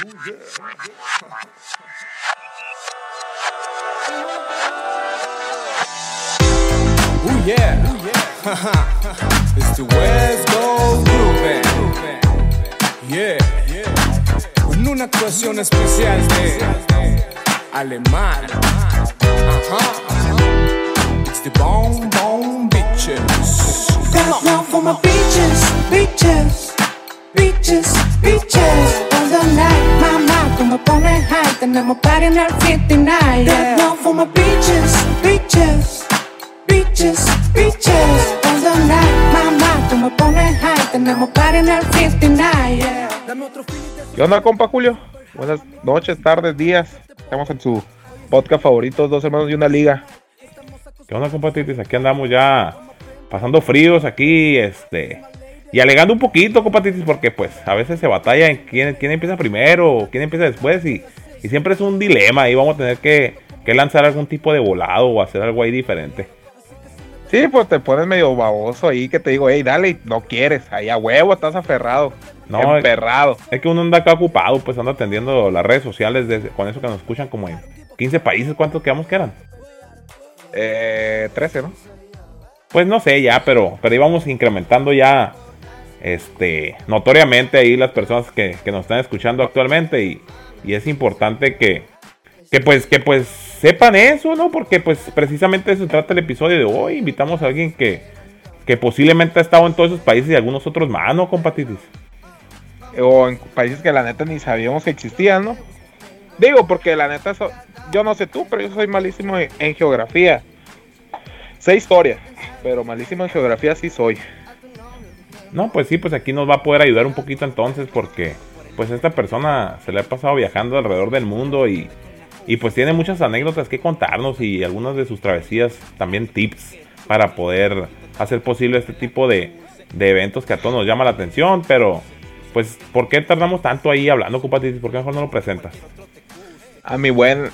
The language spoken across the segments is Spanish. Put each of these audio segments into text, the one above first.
Ooh yeah. ooh yeah, it's the West Coast Groove Yeah. Con una actuación especial de Alemán. Ajá. It's the Bone Bone Bitches. Got love for my beaches, beaches, beaches, beaches. All the night, mamá, tú me pones high. Tenemos party en el 59. Got love for my beaches, beaches, beaches, beaches. All the night, mamá, tú me pones high. Tenemos party en el 59. Yeah. Dame otro feeling de ¿Qué onda, compa Julio? Buenas noches, tardes, días. Estamos en su podcast favorito, Dos Hermanos y una Liga. ¿Qué onda, compatitis? Aquí andamos ya pasando fríos aquí, este. Y alegando un poquito, compatitis, porque pues a veces se batalla en quién, quién empieza primero o quién empieza después y, y siempre es un dilema y vamos a tener que, que lanzar algún tipo de volado o hacer algo ahí diferente. Sí, pues te pones medio baboso ahí que te digo, hey, dale, y no quieres. Ahí a huevo estás aferrado. No, emperrado. Es que uno anda acá ocupado, pues anda atendiendo las redes sociales de- con eso que nos escuchan como en 15 países. ¿Cuántos quedamos que eran? Eh, 13, ¿no? Pues no sé ya, pero, pero íbamos incrementando ya este notoriamente ahí las personas que, que nos están escuchando actualmente y, y es importante que, que pues que pues sepan eso, ¿no? Porque pues precisamente eso trata el episodio de hoy. Invitamos a alguien que, que posiblemente ha estado en todos esos países y algunos otros más, ¿no, compatitis? O en países que la neta ni sabíamos que existían, ¿no? Digo, porque la neta, yo no sé tú, pero yo soy malísimo en geografía. Sé historia, pero malísimo en geografía sí soy. No, pues sí, pues aquí nos va a poder ayudar un poquito entonces porque pues esta persona se le ha pasado viajando alrededor del mundo y, y pues tiene muchas anécdotas que contarnos y algunas de sus travesías también tips para poder hacer posible este tipo de, de eventos que a todos nos llama la atención, pero pues ¿por qué tardamos tanto ahí hablando, Cupatitis? ¿Por qué mejor no lo presentas? A mi buen,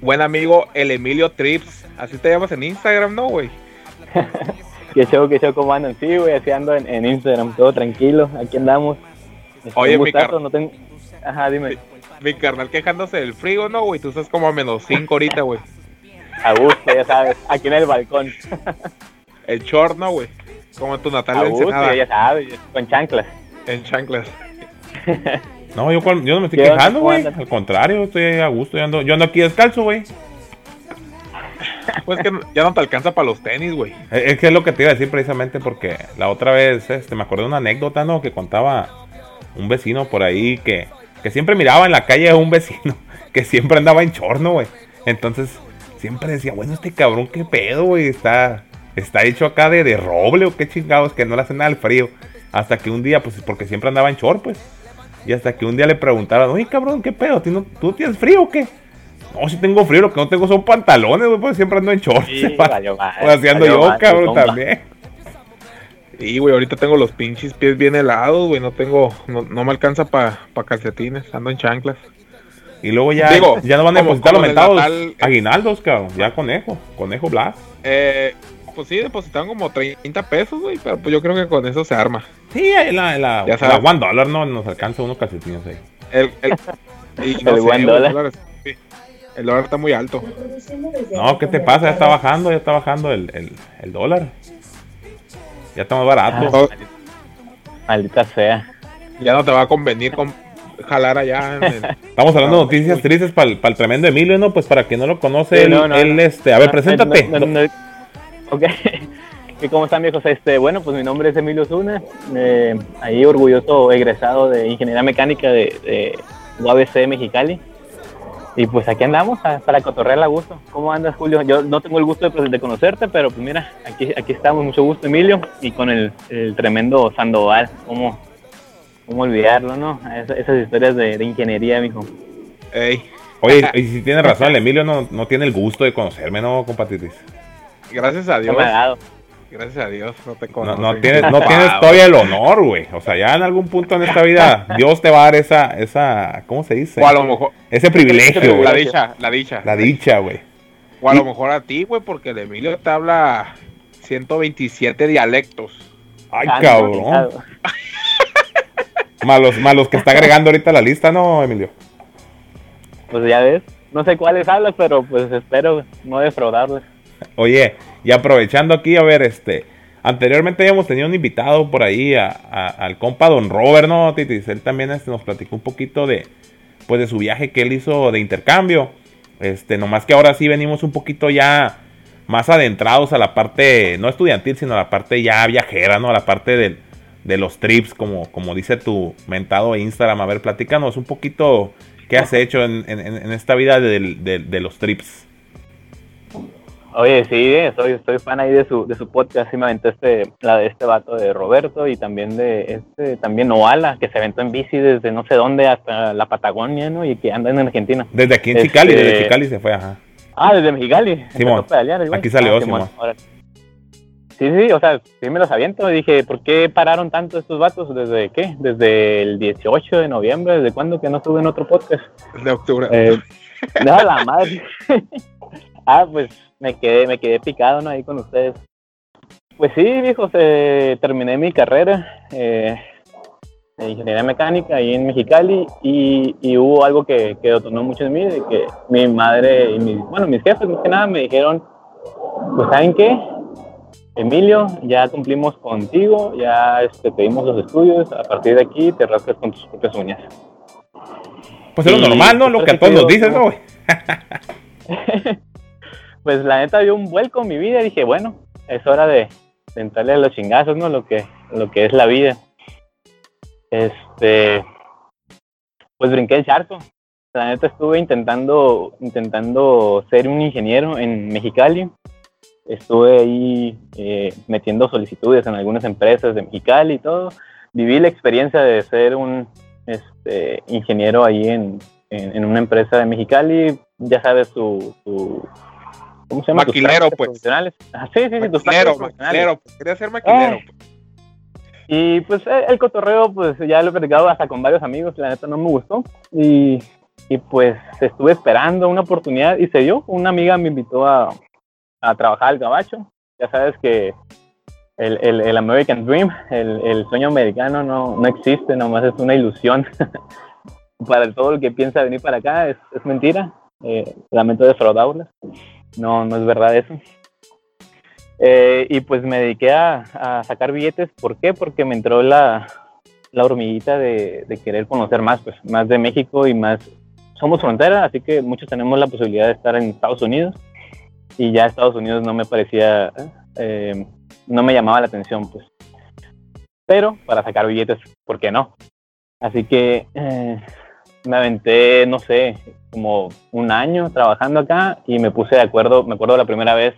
buen amigo, el Emilio Trips. Así te llamas en Instagram, ¿no, güey? Que show, que show, ¿cómo andan? Sí, güey, así ando en, en Instagram, todo tranquilo, aquí andamos. Este, Oye, mi gustazo, car- no tengo... Ajá, dime. Mi carnal quejándose del frío, ¿no, güey? Tú estás como a menos 5 ahorita, güey. A gusto, ya sabes, aquí en el balcón. El short, ¿no, güey? Como en tu natal A gusto, ya sabes, con chanclas. en chanclas. No, yo, yo no me estoy quejando, ¿Cómo güey. Al contrario, estoy a gusto. Yo ando, yo ando aquí descalzo, güey. Pues que ya no te alcanza para los tenis, güey. Eh, Es que es lo que te iba a decir precisamente porque la otra vez este, me acordé de una anécdota, ¿no? Que contaba un vecino por ahí que, que siempre miraba en la calle a un vecino que siempre andaba en chorno, güey. Entonces siempre decía, bueno, este cabrón, qué pedo, güey. Está, está hecho acá de, de roble o qué chingados, que no le hacen nada al frío. Hasta que un día, pues porque siempre andaba en chor, pues. Y hasta que un día le preguntaron, oye, cabrón, ¿qué pedo? ¿Tú, ¿Tú tienes frío o qué? No, si tengo frío, lo que no tengo son pantalones, güey, porque siempre ando en shorts. Sí, valió Pues así ando yo, cabrón, también. Y, güey, ahorita tengo los pinches pies bien helados, güey. No tengo, no, no me alcanza para pa calcetines. Ando en chanclas. Y luego ya, Digo, ya no van a depositar los mentados Natal, aguinaldos, cabrón. Ya conejo, conejo Blas. Eh, pues sí, depositaron como 30 pesos, güey. Pero pues yo creo que con eso se arma. Sí, la, la, Ya la sabes. one dollar no nos alcanza unos calcetines ahí. El, el, y El dólar. el sí. El dólar está muy alto. No, ¿qué te pasa? Ya está bajando, ya está bajando el, el, el dólar. Ya está más barato. No, Maldita sea. ya no te va a convenir con jalar allá. en el- Estamos hablando de No, noticias uy. tristes para el, para el tremendo Emilio, ¿no? Pues para quien no lo conoce, Sí, él, no, no, él, no. este, a ver, No, preséntate. no, no, no. Ok. ¿Y cómo están, viejos? Este, bueno, pues mi nombre es Emilio Zuna. eh, ahí orgulloso egresado de Ingeniería Mecánica de, de UABC Mexicali. Y pues aquí andamos a- para cotorrear a gusto. ¿Cómo andas, Julio? Yo no tengo el gusto de, de conocerte, pero pues mira, aquí, aquí estamos. Mucho gusto, Emilio. Y con el, el tremendo Sandoval. ¿Cómo, cómo olvidarlo, no? Esas, esas historias de, de ingeniería, mijo. Ey, Oye, y si tiene razón, el Emilio no, no tiene el gusto de conocerme, ¿no, compatitis? gracias a No Dios. me ha dado. Gracias a Dios, no te No, conozco. no tienes, no tienes todavía el honor, güey. O sea, ya en algún punto en esta vida, Dios te va a dar esa, esa, ¿cómo se dice? O a lo mejor. Ese privilegio, La güey. dicha, la dicha. La dicha, güey. O a lo mejor a ti, güey, porque el Emilio te habla 127 dialectos. Ay, cabrón. Malos, malos que está agregando ahorita la lista, ¿no, Emilio? Pues ya ves. No sé cuáles hablas, pero pues espero no defraudarles. Oye, y aprovechando aquí, a ver, este, anteriormente habíamos tenido un invitado por ahí a- a- al compa Don Robert, ¿no, Titis? Él también este, nos platicó un poquito de, pues, de su viaje que él hizo de intercambio. Este, nomás que ahora sí venimos un poquito ya más adentrados a la parte, no estudiantil, sino a la parte ya viajera, ¿no? A la parte del- de los trips, como, como dice tu mentado Instagram. A ver, platícanos un poquito qué has hecho en, en- en esta vida del- del- de los trips. Oye, sí, eh, soy, soy fan ahí de su, de su podcast. Sí me aventé este, la de este vato de Roberto y también de este, también Oala, que se aventó en bici desde no sé dónde hasta la Patagonia, ¿no? Y que anda en Argentina. Desde aquí en Este- Chicali, desde Chicali se fue, ajá. Ah, desde Mexicali. Simón, pedalear aquí salió, Ah, Simón. Sí, sí, o sea, sí me los aviento. Dije, ¿por qué pararon tanto estos vatos? ¿Desde qué? Desde el 18 de noviembre, ¿desde cuándo que no estuve en otro podcast? De octubre. Eh, no, la madre. ah, pues me quedé, me quedé picado, ¿no? Ahí con ustedes. Pues sí, viejos, eh, terminé mi carrera eh, de ingeniería mecánica ahí en Mexicali y, y hubo algo que, que detonó mucho en mí, de que mi madre y mis, bueno, mis jefes más que nada me dijeron, pues ¿saben qué? Emilio, ya cumplimos contigo, ya este, te dimos los estudios, a partir de aquí te rascas con tus propias uñas. Pues es lo normal, ¿no? Lo que a todos nos dicen, ¿no? pues la neta dio un vuelco en mi vida y dije, bueno, es hora de, entrarle a los chingazos, ¿no? Lo que, lo que es la vida. Este, pues brinqué el charco. La neta estuve intentando, intentando ser un ingeniero en Mexicali. Estuve ahí eh, metiendo solicitudes en algunas empresas de Mexicali y todo. Viví la experiencia de ser un este, ingeniero ahí en, en, en una empresa de Mexicali. Ya sabes, su, su ¿cómo se llama? Tus Maquilero, pues. profesionales. Ah, sí, sí, sí, tus Maquilero, profesionales. maquilero. pues, Quería ser maquilero. Pues. Y pues el cotorreo, pues ya lo he platicado hasta con varios amigos, la neta no me gustó. Y, y pues estuve esperando una oportunidad y se dio. Una amiga me invitó a, a trabajar al gabacho. Ya sabes que el, el, el American Dream, el, el sueño americano no, no existe, nomás es una ilusión. para todo el que piensa venir para acá es, es mentira. Eh, lamento defraudarla. No, no es verdad eso. Eh, y pues me dediqué a, sacar billetes. ¿Por qué? Porque me entró la, la hormiguita de, de querer conocer más, pues, más de México y más. Somos frontera, así que muchos tenemos la posibilidad de estar en Estados Unidos. Y ya Estados Unidos no me parecía, eh, no me llamaba la atención, pues. Pero para sacar billetes, ¿por qué no? Así que eh, me aventé, no sé, como un año trabajando acá y me puse de acuerdo, me acuerdo la primera vez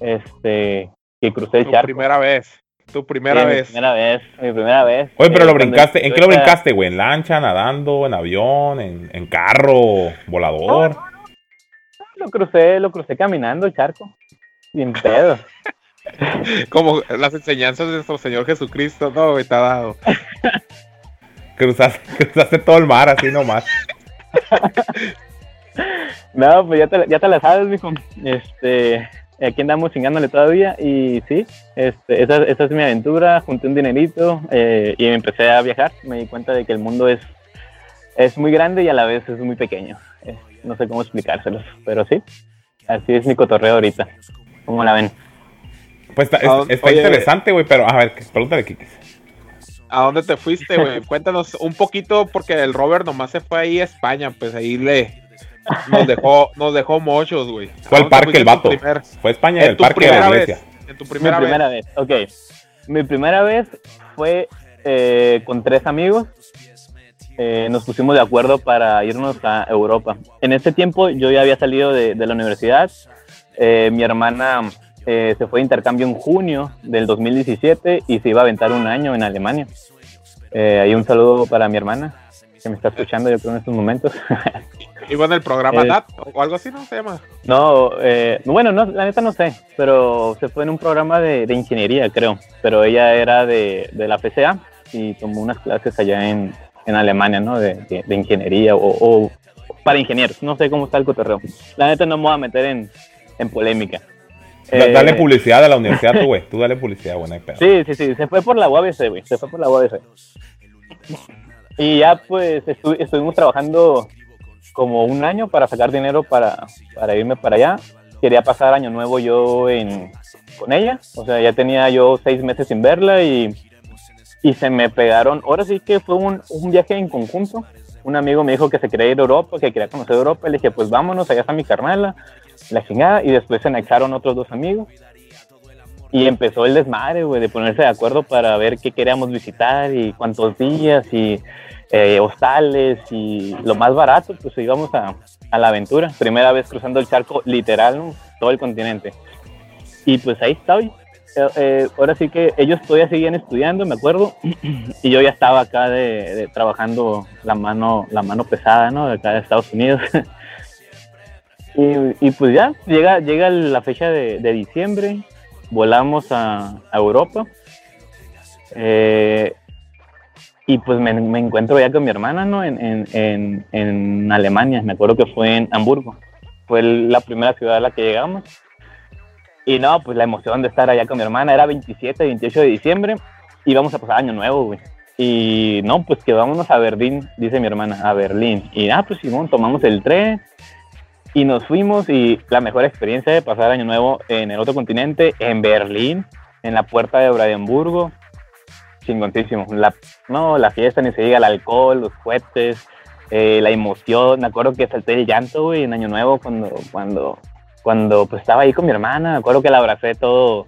este, que crucé el Tu charco. primera vez. Tu primera Sí, Mi vez. primera vez, mi primera vez. Oye, pero Eh, lo cuando brincaste. ¿En qué lo brincaste, güey? ¿En lancha, nadando, en avión, en, en carro, volador? Lo crucé, lo crucé caminando el charco. Sin pedo. Como las enseñanzas de nuestro Señor Jesucristo, no, güey, te ha dado. Cruzaste, cruzaste todo el mar así nomás. No, pues ya te, la- ya te la sabes, mijo. Este, aquí andamos chingándole todavía y sí, este, esa, esa es mi aventura. Junté un dinerito eh, y empecé a viajar. Me di cuenta de que el mundo es, es muy grande y a la vez es muy pequeño. Eh, no sé cómo explicárselos, pero sí, así es mi cotorreo ahorita. ¿Cómo la ven? Pues está, Ah, es- está oye. interesante, güey, pero a ver, pregúntale, Kikis. ¿A dónde te fuiste, güey? Cuéntanos un poquito, porque el Robert nomás se fue ahí a España, pues ahí le nos dejó, nos dejó muchos, güey. ¿A Fue al parque el vato. primer- Fue a España, en el tu parque de la iglesia. vez. En tu primera, mi primera vez. ok. Mi primera vez fue eh, con tres amigos. Eh, nos pusimos de acuerdo para irnos a Europa. En ese tiempo yo ya había salido de, de la universidad. Eh, mi hermana eh, se fue de intercambio en junio del 2017 y se iba a aventar un año en Alemania. Eh, ahí un saludo para mi hermana que me está escuchando yo creo en estos momentos. Iba en el programa Eh, o algo así, ¿no? Se llama. No, eh, bueno, no, la neta no sé, pero se fue en un programa de, de ingeniería, creo. Pero ella era de, de la PCA y tomó unas clases allá en, en Alemania, ¿no? De, de- de ingeniería o, o para ingenieros. No sé cómo está el cotorreo. La neta no me voy a meter en, en polémica. Eh, dale publicidad a la universidad, tú, güey. Tú dale publicidad, hay pedo. Sí, sí, sí, se fue por la UABC, güey. Se fue por la UABC. y ya pues estu- estuvimos trabajando como un año para sacar dinero para, para irme para allá. Quería pasar año nuevo yo en, con ella, o sea, ya tenía yo seis meses sin verla y, y se me pegaron, ahora sí que fue un, un viaje en conjunto. Un amigo me dijo que se quería ir a Europa, que quería conocer Europa, le dije pues vámonos, allá está mi carnala, la chingada, y después se anexaron otros dos amigos. Y empezó el desmadre, güey, de ponerse de acuerdo para ver qué queríamos visitar y cuántos días y eh, hostales y lo más barato, pues íbamos a, a la aventura. Primera vez cruzando el charco, literal, todo el continente. Y pues ahí estoy. Eh, eh, ahora sí que ellos todavía seguían estudiando, me acuerdo, y yo ya estaba acá de trabajando la mano, la mano pesada, ¿no? De acá de Estados Unidos. y, y pues ya, llega, llega la fecha de, de diciembre, volamos a, a Europa. Eh, y pues me, me encuentro ya con mi hermana, ¿no? En, en, en, en Alemania, me acuerdo que fue en Hamburgo. Fue la primera ciudad a la que llegamos. Y no, pues la emoción de estar allá con mi hermana era 27, 28 de diciembre. Y vamos a pasar año nuevo, güey. Y no, pues que vámonos a Berlín, dice mi hermana, a Berlín. Y ah, pues Simón, tomamos el tren y nos fuimos. Y la mejor experiencia de pasar año nuevo en el otro continente, en Berlín, en la puerta de Brandenburgo. Chingoncísimo. La, no, la fiesta, ni se diga, el alcohol, los cohetes, eh, la emoción. Me acuerdo que salté el llanto, güey, en año nuevo cuando, cuando, cuando pues estaba ahí con mi hermana. Me acuerdo que la abracé todo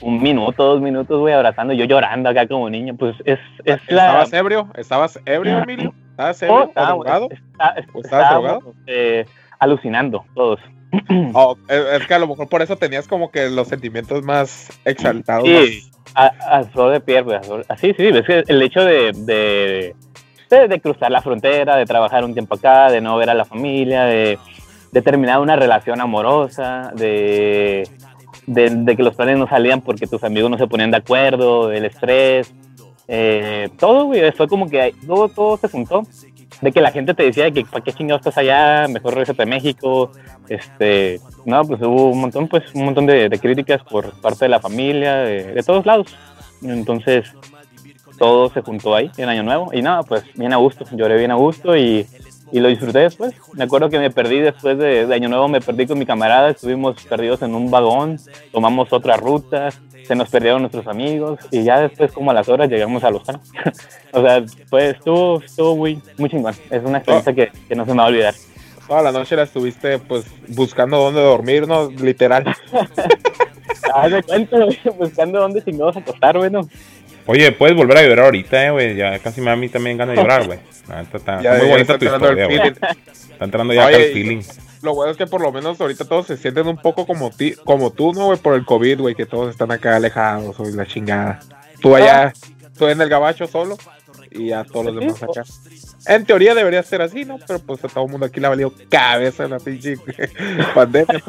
un minuto, dos minutos, güey, abrazando, yo llorando acá como niño. Pues es, es la... ¿Estabas ebrio? ¿Estabas ebrio, Emilio? ¿Estabas ebrio Oh, o estábamos- drogado? está- ¿O estabas drogado? eh, alucinando todos. Oh, es que a lo mejor por eso tenías como que los sentimientos más exaltados. Sí, a, a flor de piel, Así, sí, es que el hecho de, de, de- de cruzar la frontera, de trabajar un tiempo acá, de no ver a la familia, de, de terminar una relación amorosa, de, de, de que los planes no salían porque tus amigos no se ponían de acuerdo, el estrés, eh, todo, güey, fue como que todo, todo se juntó. De que la gente te decía que para qué chingados estás allá, mejor regresate a México. Este, no, pues hubo un montón, pues un montón de, de críticas por parte de la familia, de, de todos lados. Entonces, todo se juntó ahí en Año Nuevo. Y nada, pues bien a gusto, lloré bien a gusto y, y lo disfruté después. Me acuerdo que me perdí después de, de Año Nuevo, me perdí con mi camarada, estuvimos perdidos en un vagón, tomamos otra ruta, se nos perdieron nuestros amigos y ya después como a las horas llegamos al hostal. o sea, pues estuvo, estuvo muy, muy chingón. Es una experiencia que, que no se me va a olvidar. Toda la noche la estuviste pues buscando dónde dormir, ¿no? Literal. Haz de cuenta, buscando dónde chingados acostar, bueno. Oye, puedes volver a llorar ahorita, eh, güey. Ya casi me da a mí también ganas de llorar, güey. La neta Está, Ya- está muy ya bonita está tu historia, güey. Está entrando ya acá Oye, el feeling. Lo bueno es que por lo menos ahorita todos se sienten un poco como, ti, como tú, ¿no, güey? Por el COVID, güey, que todos están acá alejados, o la chingada. Tú allá, tú en el gabacho solo y a todos los demás acá. En teoría debería ser así, ¿no? Pero pues a todo el mundo aquí le ha valido cabeza la pinche pandemia.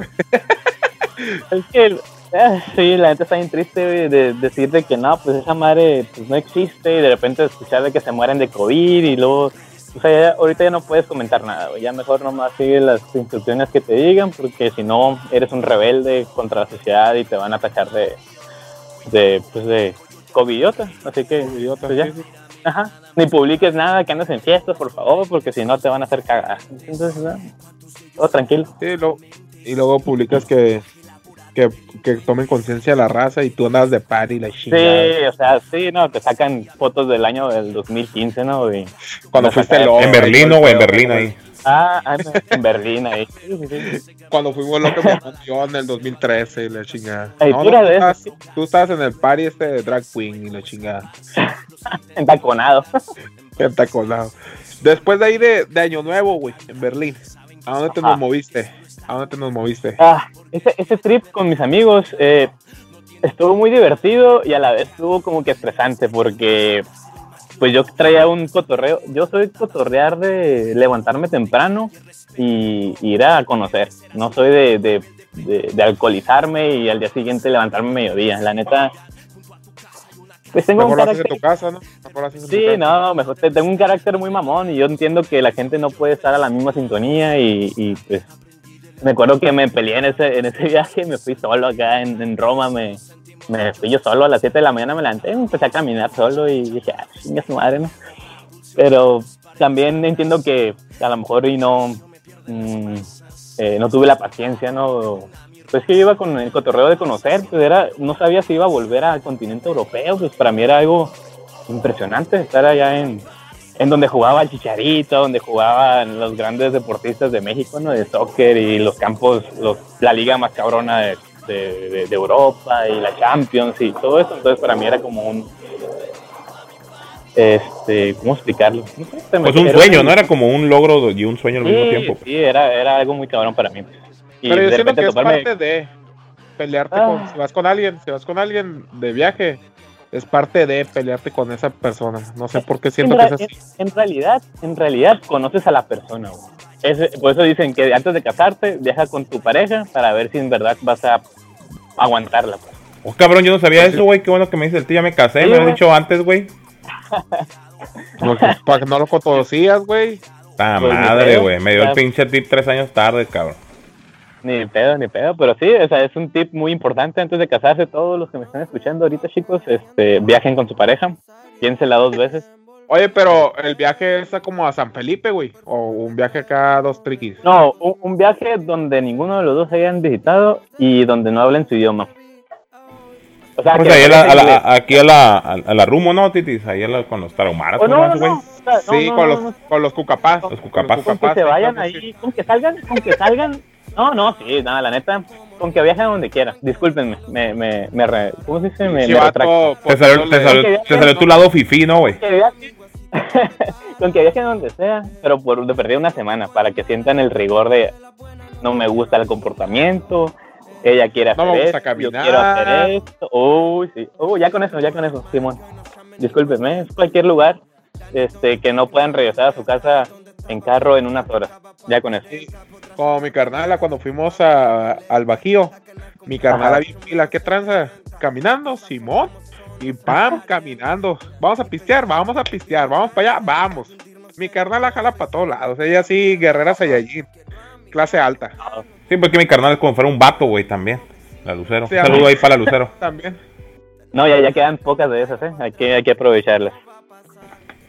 Es que, sí, la gente está bien triste güey, de decir de que no, pues esa madre pues, no existe y de repente escuchar de que se mueren de COVID y luego, o sea, ya- ahorita ya no puedes comentar nada, ya mejor nomás sigue las instrucciones que te digan porque si no eres un rebelde contra la sociedad y te van a tachar de, de, pues de covidiota, así que, pues ya. sí, sí. Ajá. Ni publiques nada, que andes en fiestas, por favor, porque si no te van a hacer cagar. Entonces, no, todo tranquilo. Sí, lo- y luego publicas que, que, que tomen conciencia de la raza y tú andas de party la chingada. Sí, o sea, sí, no, te sacan fotos del año del 2015, ¿no? Y, Cuando fuiste loco. En Berlín, ¿no, güey? En Berlín ahí. Ah, ah, no, en Berlín ahí. Cuando fuimos locos en el 2013 y la chingada. Ay, pura tú, de estabas, tú estabas en el party este de drag queen y la chingada. Entaconado. Pentacolado. Después de ahí de, de Año Nuevo, güey, en Berlín. ¿A dónde te Ajá. nos moviste? ¿A dónde te nos moviste? Ah, ese, ese trip con mis amigos eh, estuvo muy divertido y a la vez estuvo como que estresante porque pues yo traía un cotorreo. Yo soy cotorrear de levantarme temprano y ir a conocer. No soy de, de, de- de alcoholizarme y al día siguiente levantarme a mediodía. La neta, pues tengo un Mejor lo haces en carácter... tu casa, ¿no? Mejor lo haces en tu Sí, casa. no, mejor te- tengo un carácter muy mamón y yo entiendo que la gente no puede estar a la misma sintonía y, y, pues me acuerdo que me peleé en ese, en ese viaje, me fui solo acá en, en Roma, me, me fui yo solo a las 7 de la mañana, me levanté, empecé a caminar solo y dije, ah, chinga su madre, ¿no? Pero también entiendo que a lo mejor y no, mm, eh, no tuve la paciencia, ¿no? Pues que iba con el cotorreo de conocer, pues era, no sabía si iba a volver al continente europeo, pues para mí era algo impresionante estar allá en, en donde jugaba el Chicharito, donde jugaban los grandes deportistas de México, ¿no? De soccer y los campos, los, la liga más cabrona de, de- de- de Europa y la Champions y todo eso. Entonces para mí era como un, este, ¿cómo explicarlo? No sé, Pues un sueño, ¿no? Era como un logro y un sueño al mismo tiempo. pues. sí, era, era algo muy cabrón para mí. Y Pero yo de siento que es toparme- parte de pelearte Ah. con. Si vas con alguien, si vas con alguien de viaje, es parte de pelearte con esa persona. No sé por qué siento en, que es así. en- realidad, en realidad conoces a la persona. güey. Es- por eso dicen que antes de casarte, viaja con tu pareja para ver si en verdad vas a aguantarla. pues. Oh, cabrón, yo no sabía eso, güey. Qué bueno que me dice el tío, ya me casé, Sí, me lo dicho antes, güey. Para que no lo conocías, güey. Ta Pues, madre, güey. Me dio el pinche tip tres años tarde, cabrón. Ni pedo, ni pedo, pero sí, o sea, es un tip muy importante antes de casarse. Todos los que me están escuchando ahorita, chicos, este, viajen con su pareja, piénsela dos veces. Oye, pero el viaje está como a San Felipe, güey. O un viaje acá a dos triquis. No, un, un viaje donde ninguno de los dos hayan visitado y donde no hablen su idioma. O sea, Pues que ahí a la- a la- inglés. aquí a la, a, la Rumo, ¿no, Titis? Ahí a la- con los tarahumaras, Oh, ¿no, no, no, güey? no, o sea, no, Sí, no, con, no, los, no. con los cucapás. Los cucapás. con que se vayan ahí, con que salgan, con que salgan. No, no, sí, nada, la neta, con que viajen donde quiera. Discúlpenme, me, me, me re- ¿cómo se dice? Me, me retracto. Te salió, te salió- que te salió tu lado fifí, ¿no, güey? Con que viajen donde sea, pero por de perder una semana, para que sientan el rigor de no me gusta el comportamiento, ella quiere No hacer me gusta esto, yo caminar. quiero hacer esto. Uy, sí. Uy, ya con eso, ya con eso, Simón. Discúlpenme, es cualquier lugar este, que no puedan regresar a su casa en carro en unas horas. Ya con eso. Sí, Como mi carnala cuando fuimos a, al Bajío. Mi carnala pila, ¿qué tranza? Caminando, Simón. Y pam, caminando. Vamos a pistear, vamos a pistear, vamos para allá, vamos. Mi carnala jala para todos lados. Ella sí, guerrera Saiyajin. Clase alta. Sí, porque mi carnal es como si fuera un vato, güey, también. La Lucero. Sí, Un saludo ahí para la Lucero. También. No, ya, ya quedan pocas de esas, ¿eh? Hay que, hay que aprovecharlas.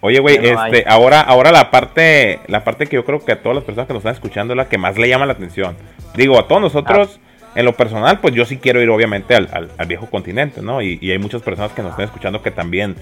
Oye, güey, no este, ahora, ahora la parte, la parte que yo creo que a todas las personas que nos están escuchando es la que más le llama la atención. Digo, a todos nosotros, en lo personal, pues yo sí quiero ir obviamente al, al- al viejo continente, ¿no? Y, y hay muchas personas que nos están escuchando que también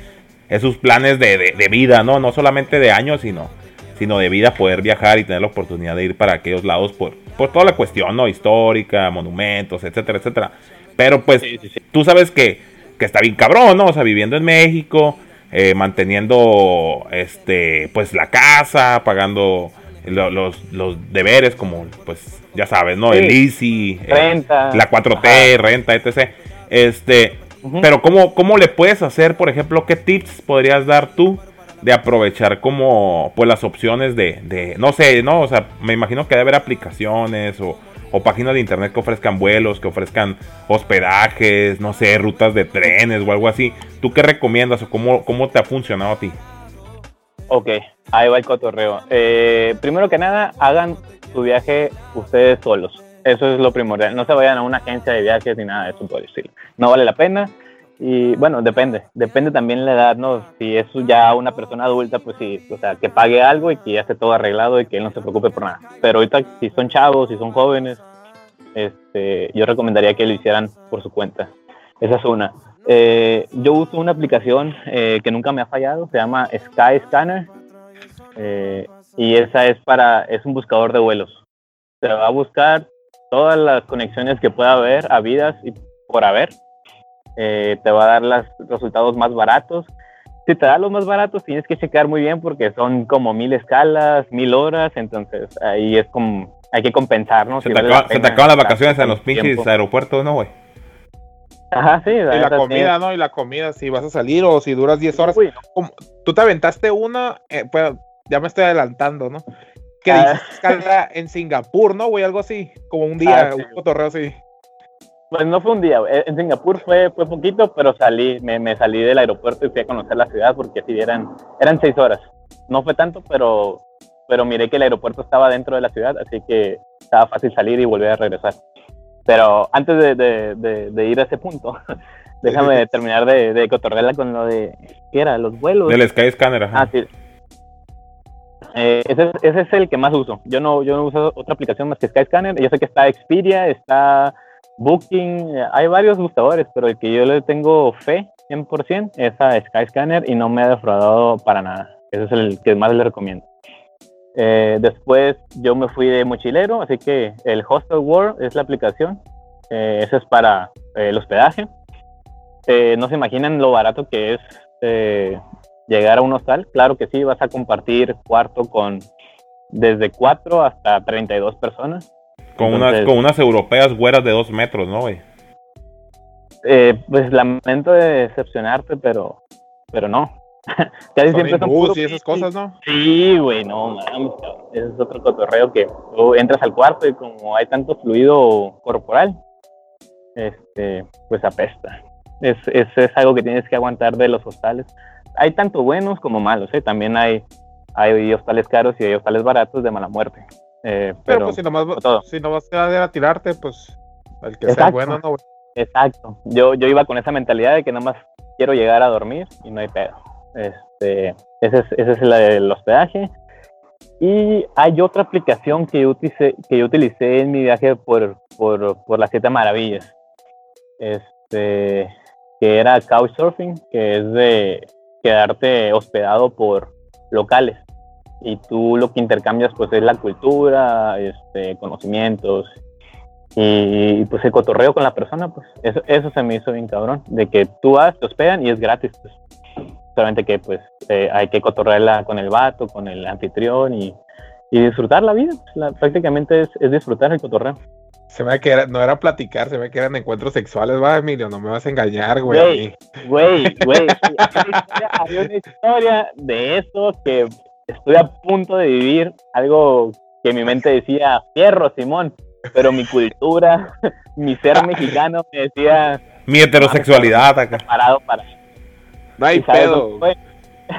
es sus planes de, de- de vida, ¿no? No solamente de años, sino, sino de vida, poder viajar y tener la oportunidad de ir para aquellos lados por, por toda la cuestión, ¿no? Histórica, monumentos, etcétera, etcétera. Pero pues Sí, sí, sí. tú sabes que, que está bien cabrón, ¿no? O sea, viviendo en México, eh, manteniendo, este, pues la casa, pagando lo- los, los deberes como, pues, ya sabes, ¿no? Sí. El ICI, eh, Renta. la 4T, renta, etc. Este, pero ¿cómo, ¿cómo le puedes hacer, por ejemplo, qué tips podrías dar tú de aprovechar como, pues, las opciones de, de no sé, ¿no? O sea, me imagino que debe haber aplicaciones o, o páginas de internet que ofrezcan vuelos, que ofrezcan hospedajes, no sé, rutas de trenes o algo así. ¿Tú qué recomiendas o cómo, cómo te ha funcionado a ti? Ok, ahí va el cotorreo. Eh, primero que nada, hagan su viaje ustedes solos. Eso es lo primordial. No se vayan a una agencia de viajes ni nada de eso por estilo. No vale la pena. Y bueno, depende. Depende también la edad, ¿no? Si es ya una persona adulta, pues sí, o sea, que pague algo y que ya esté todo arreglado y que él no se preocupe por nada. Pero ahorita, si son chavos, si son jóvenes, este, yo recomendaría que lo hicieran por su cuenta. Esa es una. Eh, yo uso una aplicación eh, que nunca me ha fallado, se llama Sky Scanner. eh, y esa es para, es un buscador de vuelos. Te va a buscar todas las conexiones que pueda haber, habidas y por haber. Eh, te va a dar los resultados más baratos. Si te da los más baratos, tienes que checar muy bien porque son como mil escalas, mil horas, entonces ahí es como, hay que compensar, ¿no? Se, Si te, vale la acaba- se te pena acaban las vacaciones en los pinches tiempo. aeropuertos, ¿no, güey? Ajá, sí. Y la comida, ¿no? Y la comida, si vas a salir o si duras 10 horas. Uy, Tú te aventaste una, eh, pues ya me estoy adelantando, ¿no? Que Ah. dices escala en Singapur, ¿no, güey? Algo así, como un día, Ah, sí. un cotorreo así. Pues no fue un día, güey. en Singapur fue, fue poquito, pero salí, me, me salí del aeropuerto y fui a conocer la ciudad porque si eran, eran seis horas. No fue tanto, pero, pero miré que el aeropuerto estaba dentro de la ciudad, así que estaba fácil salir y volver a regresar. Pero antes de, de- de- de ir a ese punto, déjame terminar de, de cotorrearla con lo de, ¿qué era? Los vuelos. Del Sky Scanner, ajá. Ah, sí. Eh, ese, es- ese es el que más uso. Yo no, yo no uso otra aplicación más que Skyscanner. Yo sé que está Expedia, está Booking, eh, hay varios buscadores, pero el que yo le tengo fe 100% es a Skyscanner y no me ha defraudado para nada. Ese es el que más le recomiendo. Eh, después yo me fui de mochilero, así que el Hostel World es la aplicación. Eh, es para eh, el hospedaje. No se imaginan lo barato que es llegar a un hostal. Claro que sí, vas a compartir cuarto con desde 4 hasta 32 personas. Con, Entonces- unas, con unas europeas güeras de dos metros, ¿no, güey? Eh, pues lamento decepcionarte, pero, pero no. Casi Son siempre son puros y esas cosas, ¿no? Sí, güey, no mames, cabrón. Ese es otro cotorreo que tú entras al cuarto y como hay tanto fluido corporal, este, pues apesta. Es, es, es algo que tienes que aguantar de los hostales. Hay tanto buenos como malos, ¿eh? También hay, hay hostales caros y hay hostales baratos de mala muerte. Eh, Pero, pero, pues si nomás, si no vas a ir a tirarte, pues el que sea bueno, no, güey. Exacto. Yo, yo iba con esa mentalidad de que nada más quiero llegar a dormir y no hay pedo. Este, ese es, ese es del hospedaje. Y hay otra aplicación que yo utilicé, que yo utilicé en mi viaje por, por, por las siete maravillas. Este, que era Couchsurfing, que es de quedarte hospedado por locales. Y tú lo que intercambias pues es la cultura, este, conocimientos y pues el cotorreo con la persona, pues eso, eso se me hizo bien cabrón, de que tú vas, te hospedan y es gratis, pues. Solamente que pues eh, hay que cotorrearla con el vato, con el anfitrión y, y disfrutar la vida. pues, la- prácticamente es, es disfrutar el cotorreo. Se me que era- no era platicar, se me ve que eran encuentros sexuales, va, Emilio, no me vas a engañar, güey. Güey. Güey, güey, hay una historia de eso que estoy a punto de vivir, algo que mi mente decía, fierro, Simón, pero mi cultura, mi ser mexicano me decía, Mi heterosexualidad acá. parado para... No hay ¿Y sabes pedo.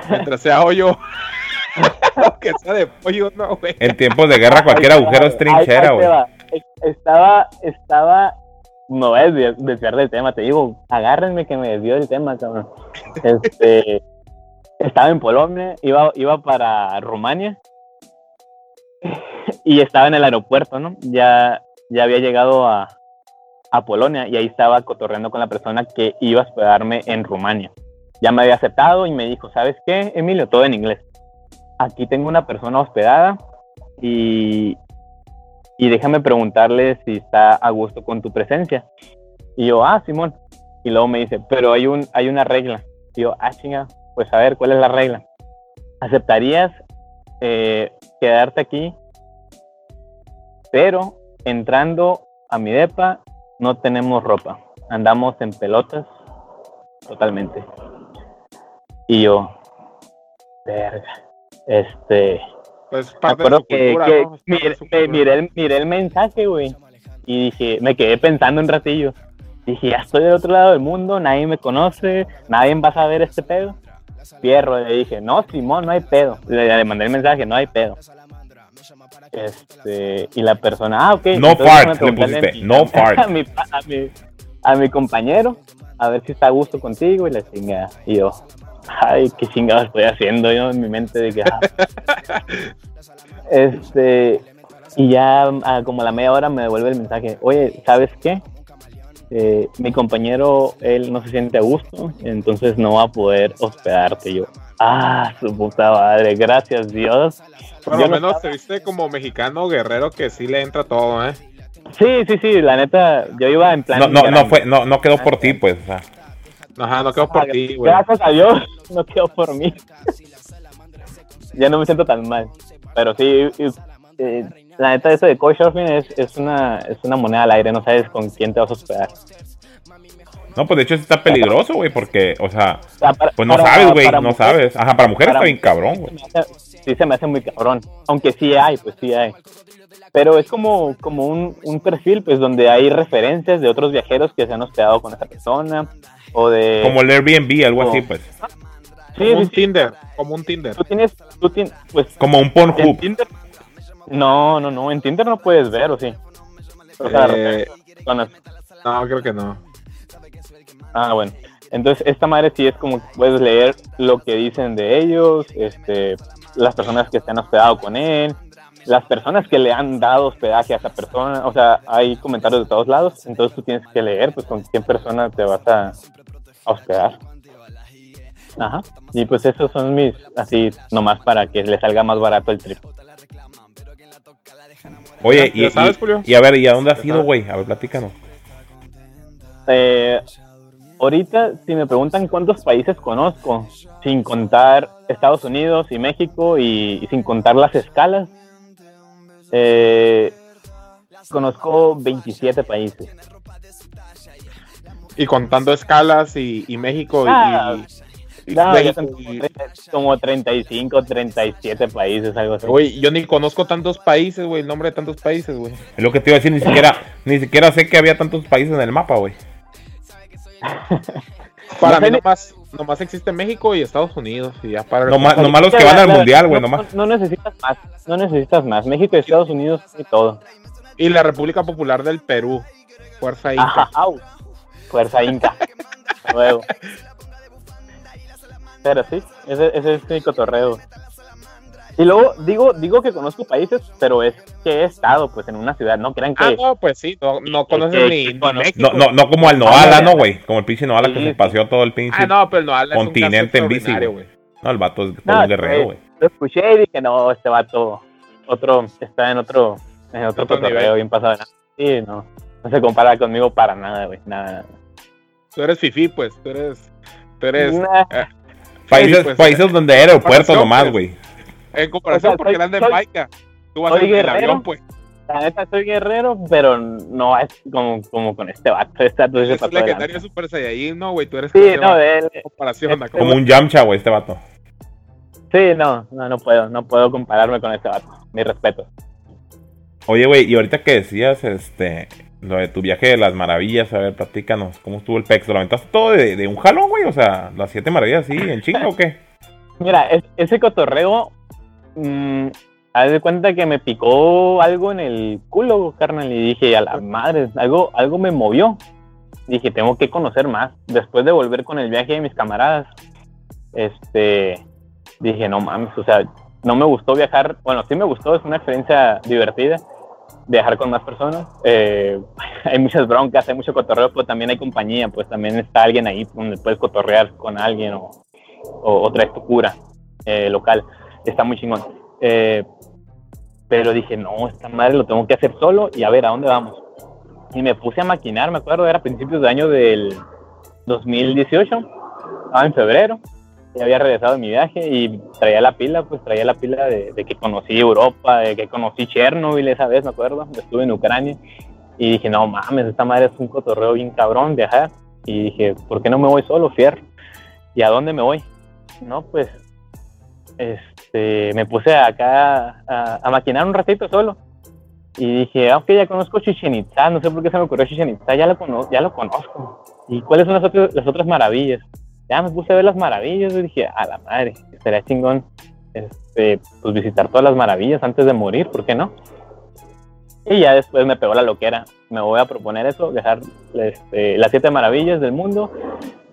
Mientras sea hoyo. Aunque sea de pollo, no, güey. En tiempos de guerra cualquier Ahí agujero es trinchera, güey. Estaba, estaba, no voy a desviar, desviar del tema, te digo, agárrenme que me desvió del tema, cabrón. Este, estaba en Polonia, iba, iba para Rumania y estaba en el aeropuerto, ¿no? Ya, ya había llegado a, a Polonia y ahí estaba cotorreando con la persona que iba a hospedarme en Rumania. Ya me había aceptado y me dijo, ¿sabes qué, Emilio? Todo en inglés. Aquí tengo una persona hospedada y, y déjame preguntarle si está a gusto con tu presencia. Y yo, ah, Simón. Y luego me dice, pero hay, un, hay una regla. Y yo, ah, chinga, pues a ver, ¿cuál es la regla? ¿Aceptarías eh, quedarte aquí? Pero entrando a mi depa no tenemos ropa. Andamos en pelotas totalmente. Y yo, verga, este... Pues parte acuerdo que, cultura, que ¿no? Miré, me- miré el, miré el mensaje, güey. Y dije, me quedé pensando un ratillo. Dije, ya estoy del otro lado del mundo, nadie me conoce, nadie va a saber este pedo. Fierro, le dije, no, Simón, no hay pedo. Le, le mandé el mensaje, no hay pedo. Este, y la persona, ah, ok. No fart, le pusiste, no fart. A mi, a, mi, a mi compañero, a ver si está a gusto contigo y la chingada. Y yo, ay, qué chingado estoy haciendo yo en mi mente de que, ah, este, y ya como a la media hora me devuelve el mensaje, oye, ¿sabes qué? Eh, mi compañero, él no se siente a gusto, entonces no va a poder hospedarte. Yo, ah, su puta madre, gracias Dios. Por lo no menos estaba- te viste como mexicano guerrero que sí le entra todo, ¿eh? Sí, sí, sí, la neta, yo iba en plan... No, no, no fue, no, no quedó por ti, pues. o sea. Ajá, no quedó por Ah, ti, güey. Gracias a Dios, no quedó por mí. ya no me siento tan mal. Pero sí, eh, la neta, eso de couchsurfing es, es, una, es una moneda al aire, no sabes con quién te vas a hospedar. No, pues de hecho está peligroso, güey, porque, o sea, O sea, para- pues no para- sabes, güey, no mujeres- sabes. Ajá, para mujeres para está bien cabrón, güey. Sí, se me hace muy cabrón. Aunque sí hay, pues sí hay. Pero es como, como un, un perfil, pues, donde hay referencias de otros viajeros que se han hospedado con esa persona. O de. Como el Airbnb, algo así, pues. Sí, Como un sí. Tinder, como un Tinder. Tú tienes. Tú tienes pues. Como un En Pornhub. Tinder. No, no, no. En Tinder no puedes ver, ¿o sí? O sea, Eh, no, creo que no. Ah, bueno. Entonces, esta madre sí es como que puedes leer lo que dicen de ellos, este, las personas que se han hospedado con él, las personas que le han dado hospedaje a esa persona, o sea, hay comentarios de todos lados, entonces tú tienes que leer pues con qué persona te vas a, a hospedar. Ajá. Y pues esos son mis, así, nomás para que le salga más barato el trip. Oye, y, ¿Ya sabes, y- Julio? y a ver, ¿y a dónde has ido, güey? A ver, platícanos. Eh, ahorita, si me preguntan cuántos países conozco, sin contar Estados Unidos y México y, y sin contar las escalas, eh, conozco 27 países. Y contando escalas y, y México y- Ah, y, y No, ya son como 35, 37 países, algo así. Güey, yo ni conozco tantos países, güey, el nombre de tantos países, güey. Es lo que te iba a decir, ni siquiera, ni siquiera sé que había tantos países en el mapa, güey. Para No mí nomás, nomás existe México y Estados Unidos y ya para Nomás, nomás los que van al mundial, güey, no, nomás. No necesitas más, no necesitas más. México y Estados Unidos y todo. y la República Popular del Perú. Fuerza Inca. Ajá, au. Fuerza Inca. Luego. Pero sí, ese, ese es mi cotorreo. Y luego digo, digo que conozco países, pero es que he estado pues en una ciudad, no crean que Ah, no, pues sí, no, no conoces que- ni, que ni conozco. México. No, no, no como al Noala, ¿no, güey? Como el pinche Noala que Sí, se paseó todo el pinche. Ah, no, pero no, habla Continente en bici, güey. No, el vato es todo un guerrero, güey. Lo escuché y dije, no, este vato, otro, está en otro, en otro, Otro nivel. bien pasado. de nada. Sí, no, no se compara conmigo para nada, güey, nada. nada. Tú eres fifi, pues, tú eres, tú eres, Nah, eh, Países, sí, pues, países donde hay aeropuertos comparación, nomás, pues. güey. en comparación o sea, porque soy- eran de soy- Maica. Tú vas soy en el guerrero. avión, pues. la neta soy guerrero, pero no es como, como con este vato, este vato pasó de legendario. Super Saiyajin, no, güey, tú eres Sí, no, él, comparación este. Como un Yamcha, güey, este vato. sí, no, no, no puedo, no puedo compararme con este vato, mi respeto. Oye, güey, y ahorita que decías, este, lo de tu viaje de las maravillas, a ver, platícanos, ¿cómo estuvo el pex? ¿Lo aventaste todo de, un jalón, güey? O sea, las siete maravillas, ¿sí? ¿En chinga o qué? Mira, es- ese cotorreo, mm, haz de cuenta que me picó algo en el culo, carnal, y dije, a la madre, algo, algo me movió. Dije, tengo que conocer más. Después de volver con el viaje de mis camaradas, este, dije, no mames, o sea, no me gustó viajar, bueno, sí me gustó, es una experiencia divertida, viajar con más personas. Eh, hay muchas broncas, hay mucho cotorreo, pero también hay compañía, pues también está alguien ahí donde puedes cotorrear con alguien o, o, o tu cura eh, local. Está muy chingón. Eh, pero dije, no, esta madre lo tengo que hacer solo y a ver a dónde vamos. Y me puse a maquinar, me acuerdo, era a principios de año del 2018, estaba en febrero, ya había regresado de mi viaje y traía la pila, pues traía la pila de, que conocí Europa, de que conocí Chernobyl esa vez, me acuerdo, estuve en Ucrania y dije, no mames, esta madre es un cotorreo bien cabrón viajar. Y dije, ¿por qué no me voy solo, fierro? ¿Y a dónde me voy? No, pues este, me puse acá a, maquinar un ratito solo. Y dije, ah, ok, ya conozco Chichen Itza, no sé por qué se me ocurrió Chichen Itza, ya lo, ya lo conozco. ¿Y cuáles son las, otras- las otras maravillas? Ya me puse a ver las maravillas y dije, a la madre, estaría chingón este, pues visitar todas las maravillas antes de morir, ¿por qué no? Y ya después me pegó la loquera. Me voy a proponer eso, dejar este, las siete maravillas del mundo,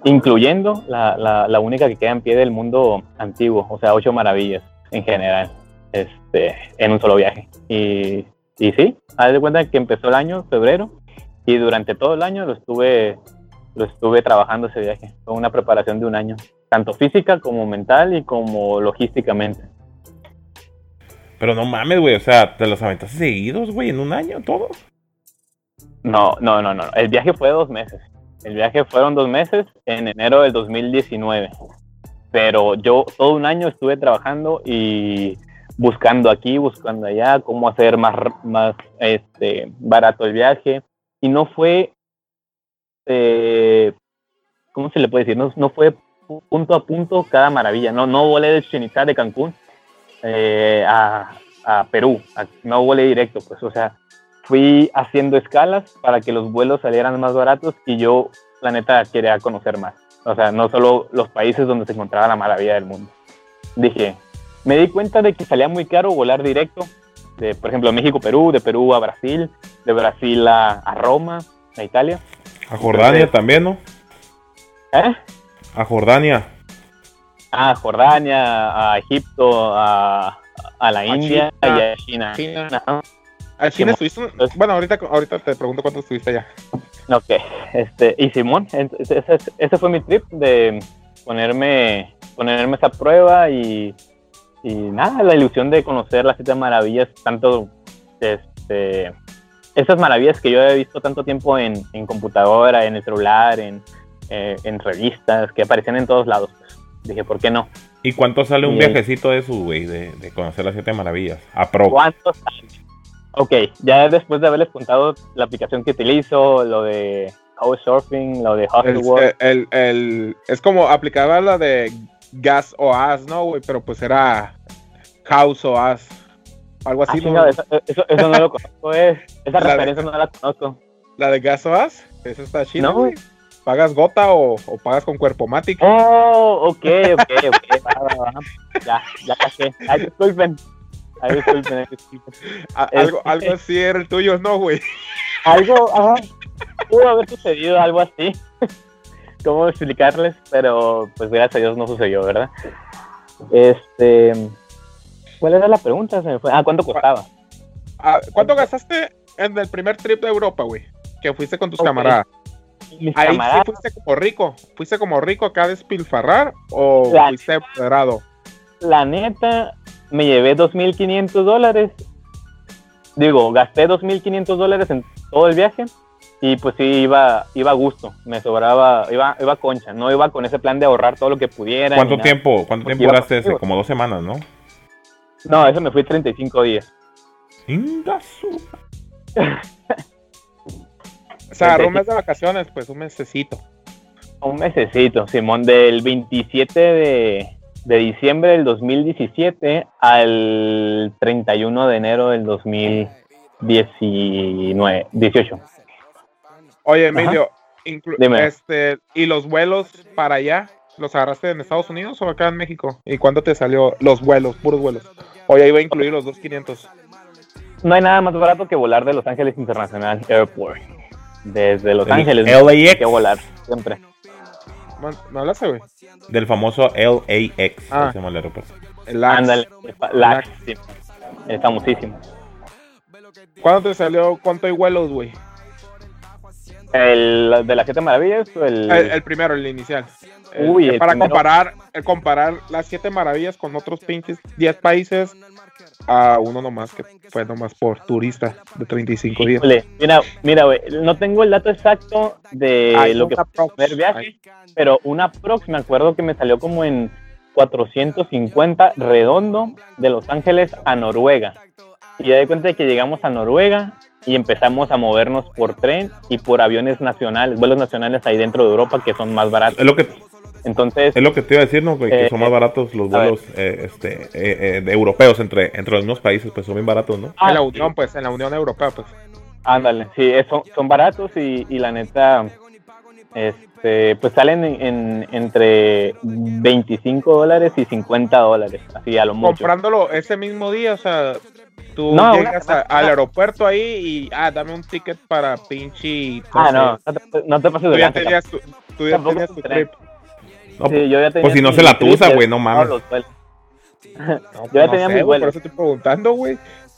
incluyendo la, la, la única que queda en pie del mundo antiguo, o sea, ocho maravillas en general, este, en un solo viaje. Y, y sí, haz de cuenta que empezó el año, febrero, y durante todo el año lo estuve, lo estuve trabajando ese viaje. Fue una preparación de un año, tanto física como mental y como logísticamente. Pero no mames, güey, o sea, te los aventaste seguidos, güey, en un año, todos. No, no, no, no. El viaje fue dos meses. El viaje fueron dos meses en enero del 2019. Pero yo todo un año estuve trabajando y buscando aquí, buscando allá, cómo hacer más, más este, barato el viaje. Y no fue, eh, ¿cómo se le puede decir? No, fue pu- punto a punto cada maravilla. No, no volé de Chichen de Cancún eh, a, a Perú. No volé directo, pues, o sea, fui haciendo escalas para que los vuelos salieran más baratos y yo, la neta, quería conocer más. O sea, no solo los países donde se encontraba la maravilla del mundo. Dije, me di cuenta de que salía muy caro volar directo, de, por ejemplo, México-Perú, de Perú a Brasil, de Brasil a Roma, a Italia. A Jordania Entonces- también, ¿no? ¿Eh? A Jordania. a Jordania, a Egipto, a, a la India China. y a China. China. ¿A China estuviste? Bueno, ahorita, ahorita te pregunto cuánto estuviste allá. Ok, este, y Simón, ese- ese fue mi trip de ponerme, ponerme esa prueba y, y nada, la ilusión de conocer las siete maravillas, tanto, este, esas maravillas que yo he visto tanto tiempo en, en computadora, en el celular, en, eh, en revistas, que aparecían en todos lados. pues. Dije, ¿por qué no? ¿Y cuánto sale un viajecito de eso, güey? De, de conocer las siete maravillas. A pro. ¿Cuántos años? Ok, ya después de haberles contado la aplicación que utilizo, lo de Couchsurfing, lo de El, Hostelworld, el, el- es como aplicaba la de Gas o As, ¿no, güey? Pero pues era House o As. Algo Ah, así, ¿no? chingado, eso, eso, eso no lo conozco, eh. Esa La de- referencia no la conozco. La de Gas o As. Esa está chida, No. güey. ¿Pagas gota o, o pagas con cuerpo matic? Oh, ok, ok, ok. va, va, va. Ya, ya caché. Ay, disculpen. Ay, disculpen, ay, disculpen. A- algo, este- algo así era el tuyo, ¿no, güey? Algo, ajá, pudo haber sucedido algo así. ¿Cómo explicarles? Pero, pues, gracias a Dios no sucedió, ¿verdad? Este. ¿Cuál era la pregunta? Se me fue. Ah, ¿cuánto costaba? Ah, ¿Cuánto gastaste en el primer trip de Europa, güey? Que fuiste con tus camaradas. Mis Ahí camaradas. sí fuiste como rico. ¿Fuiste como rico acá a despilfarrar o La- fuiste empoderado? la neta, me llevé 2.500 dólares. Digo, gasté 2.500 dólares en todo el viaje. Y pues sí, iba, iba a gusto. Me sobraba, iba, iba concha. No iba con ese plan de ahorrar todo lo que pudiera. ¿Cuánto tiempo, cuánto tiempo duraste ese? Como dos semanas, ¿no? No, eso me fui 35 días. Inga su- O sea, agarró un mes de vacaciones, pues un mesecito. Un mesecito, Simón, del 27 de, de diciembre del 2017 al 31 de enero del 2019, 18. Oye, Emilio, inclu- Dime. este, ¿y los vuelos para allá? ¿Los agarraste en Estados Unidos o acá en México? ¿Y cuánto te salió los vuelos, puros vuelos? O ya iba a incluir los 2.500. No hay nada más barato que volar de Los Ángeles International Airport. Desde Los El Ángeles LAX. hay que volar, siempre. ¿Me hablaste, güey? Del famoso LAX. Ah. se llama el aeropuerto. Ándale, LAX, sí. Es famosísimo. ¿Cuánto te salió? ¿Cuánto hay vuelos, güey? El de las siete maravillas, o el, El, el primero, el inicial. El- Uy, que el para primero. comparar, el comparar las siete maravillas con otros pinches 10 países a uno nomás que fue nomás por turista de 35 días. Híjole, mira, mira, güey, no tengo el dato exacto de Ay, lo que fue el primer viaje, Ay, pero una prox me acuerdo que me salió como en 450 redondo de Los Ángeles a Noruega. Y ya de cuenta de que llegamos a Noruega y empezamos a movernos por tren y por aviones nacionales, vuelos nacionales ahí dentro de Europa que son más baratos. Es lo que, Entonces, es lo que te iba a decir, ¿no? Que Eh, son más baratos los vuelos eh, este, eh, eh, de europeos entre, entre los mismos países, pues son bien baratos, ¿no? ah, en la Unión, pues, en la Unión Europea, pues. Ándale, sí, es- son, son baratos y, y la neta, este, pues salen en, en- entre 25 dólares y 50 dólares, así a lo mucho. Comprándolo ese mismo día, o sea, tú No, una llegas a- al aeropuerto ahí y, ah, dame un ticket para pinche. Ah, no, no te, no te pases Tú de ya lanza, tenías tu, tú ya Tampoco tenías tu un tren. trip. No, Sí, yo ya tenía pues si no mi se la tusa, güey, no mames. Yo ya no tenía sé, mis güey, Por eso estoy preguntando, güey.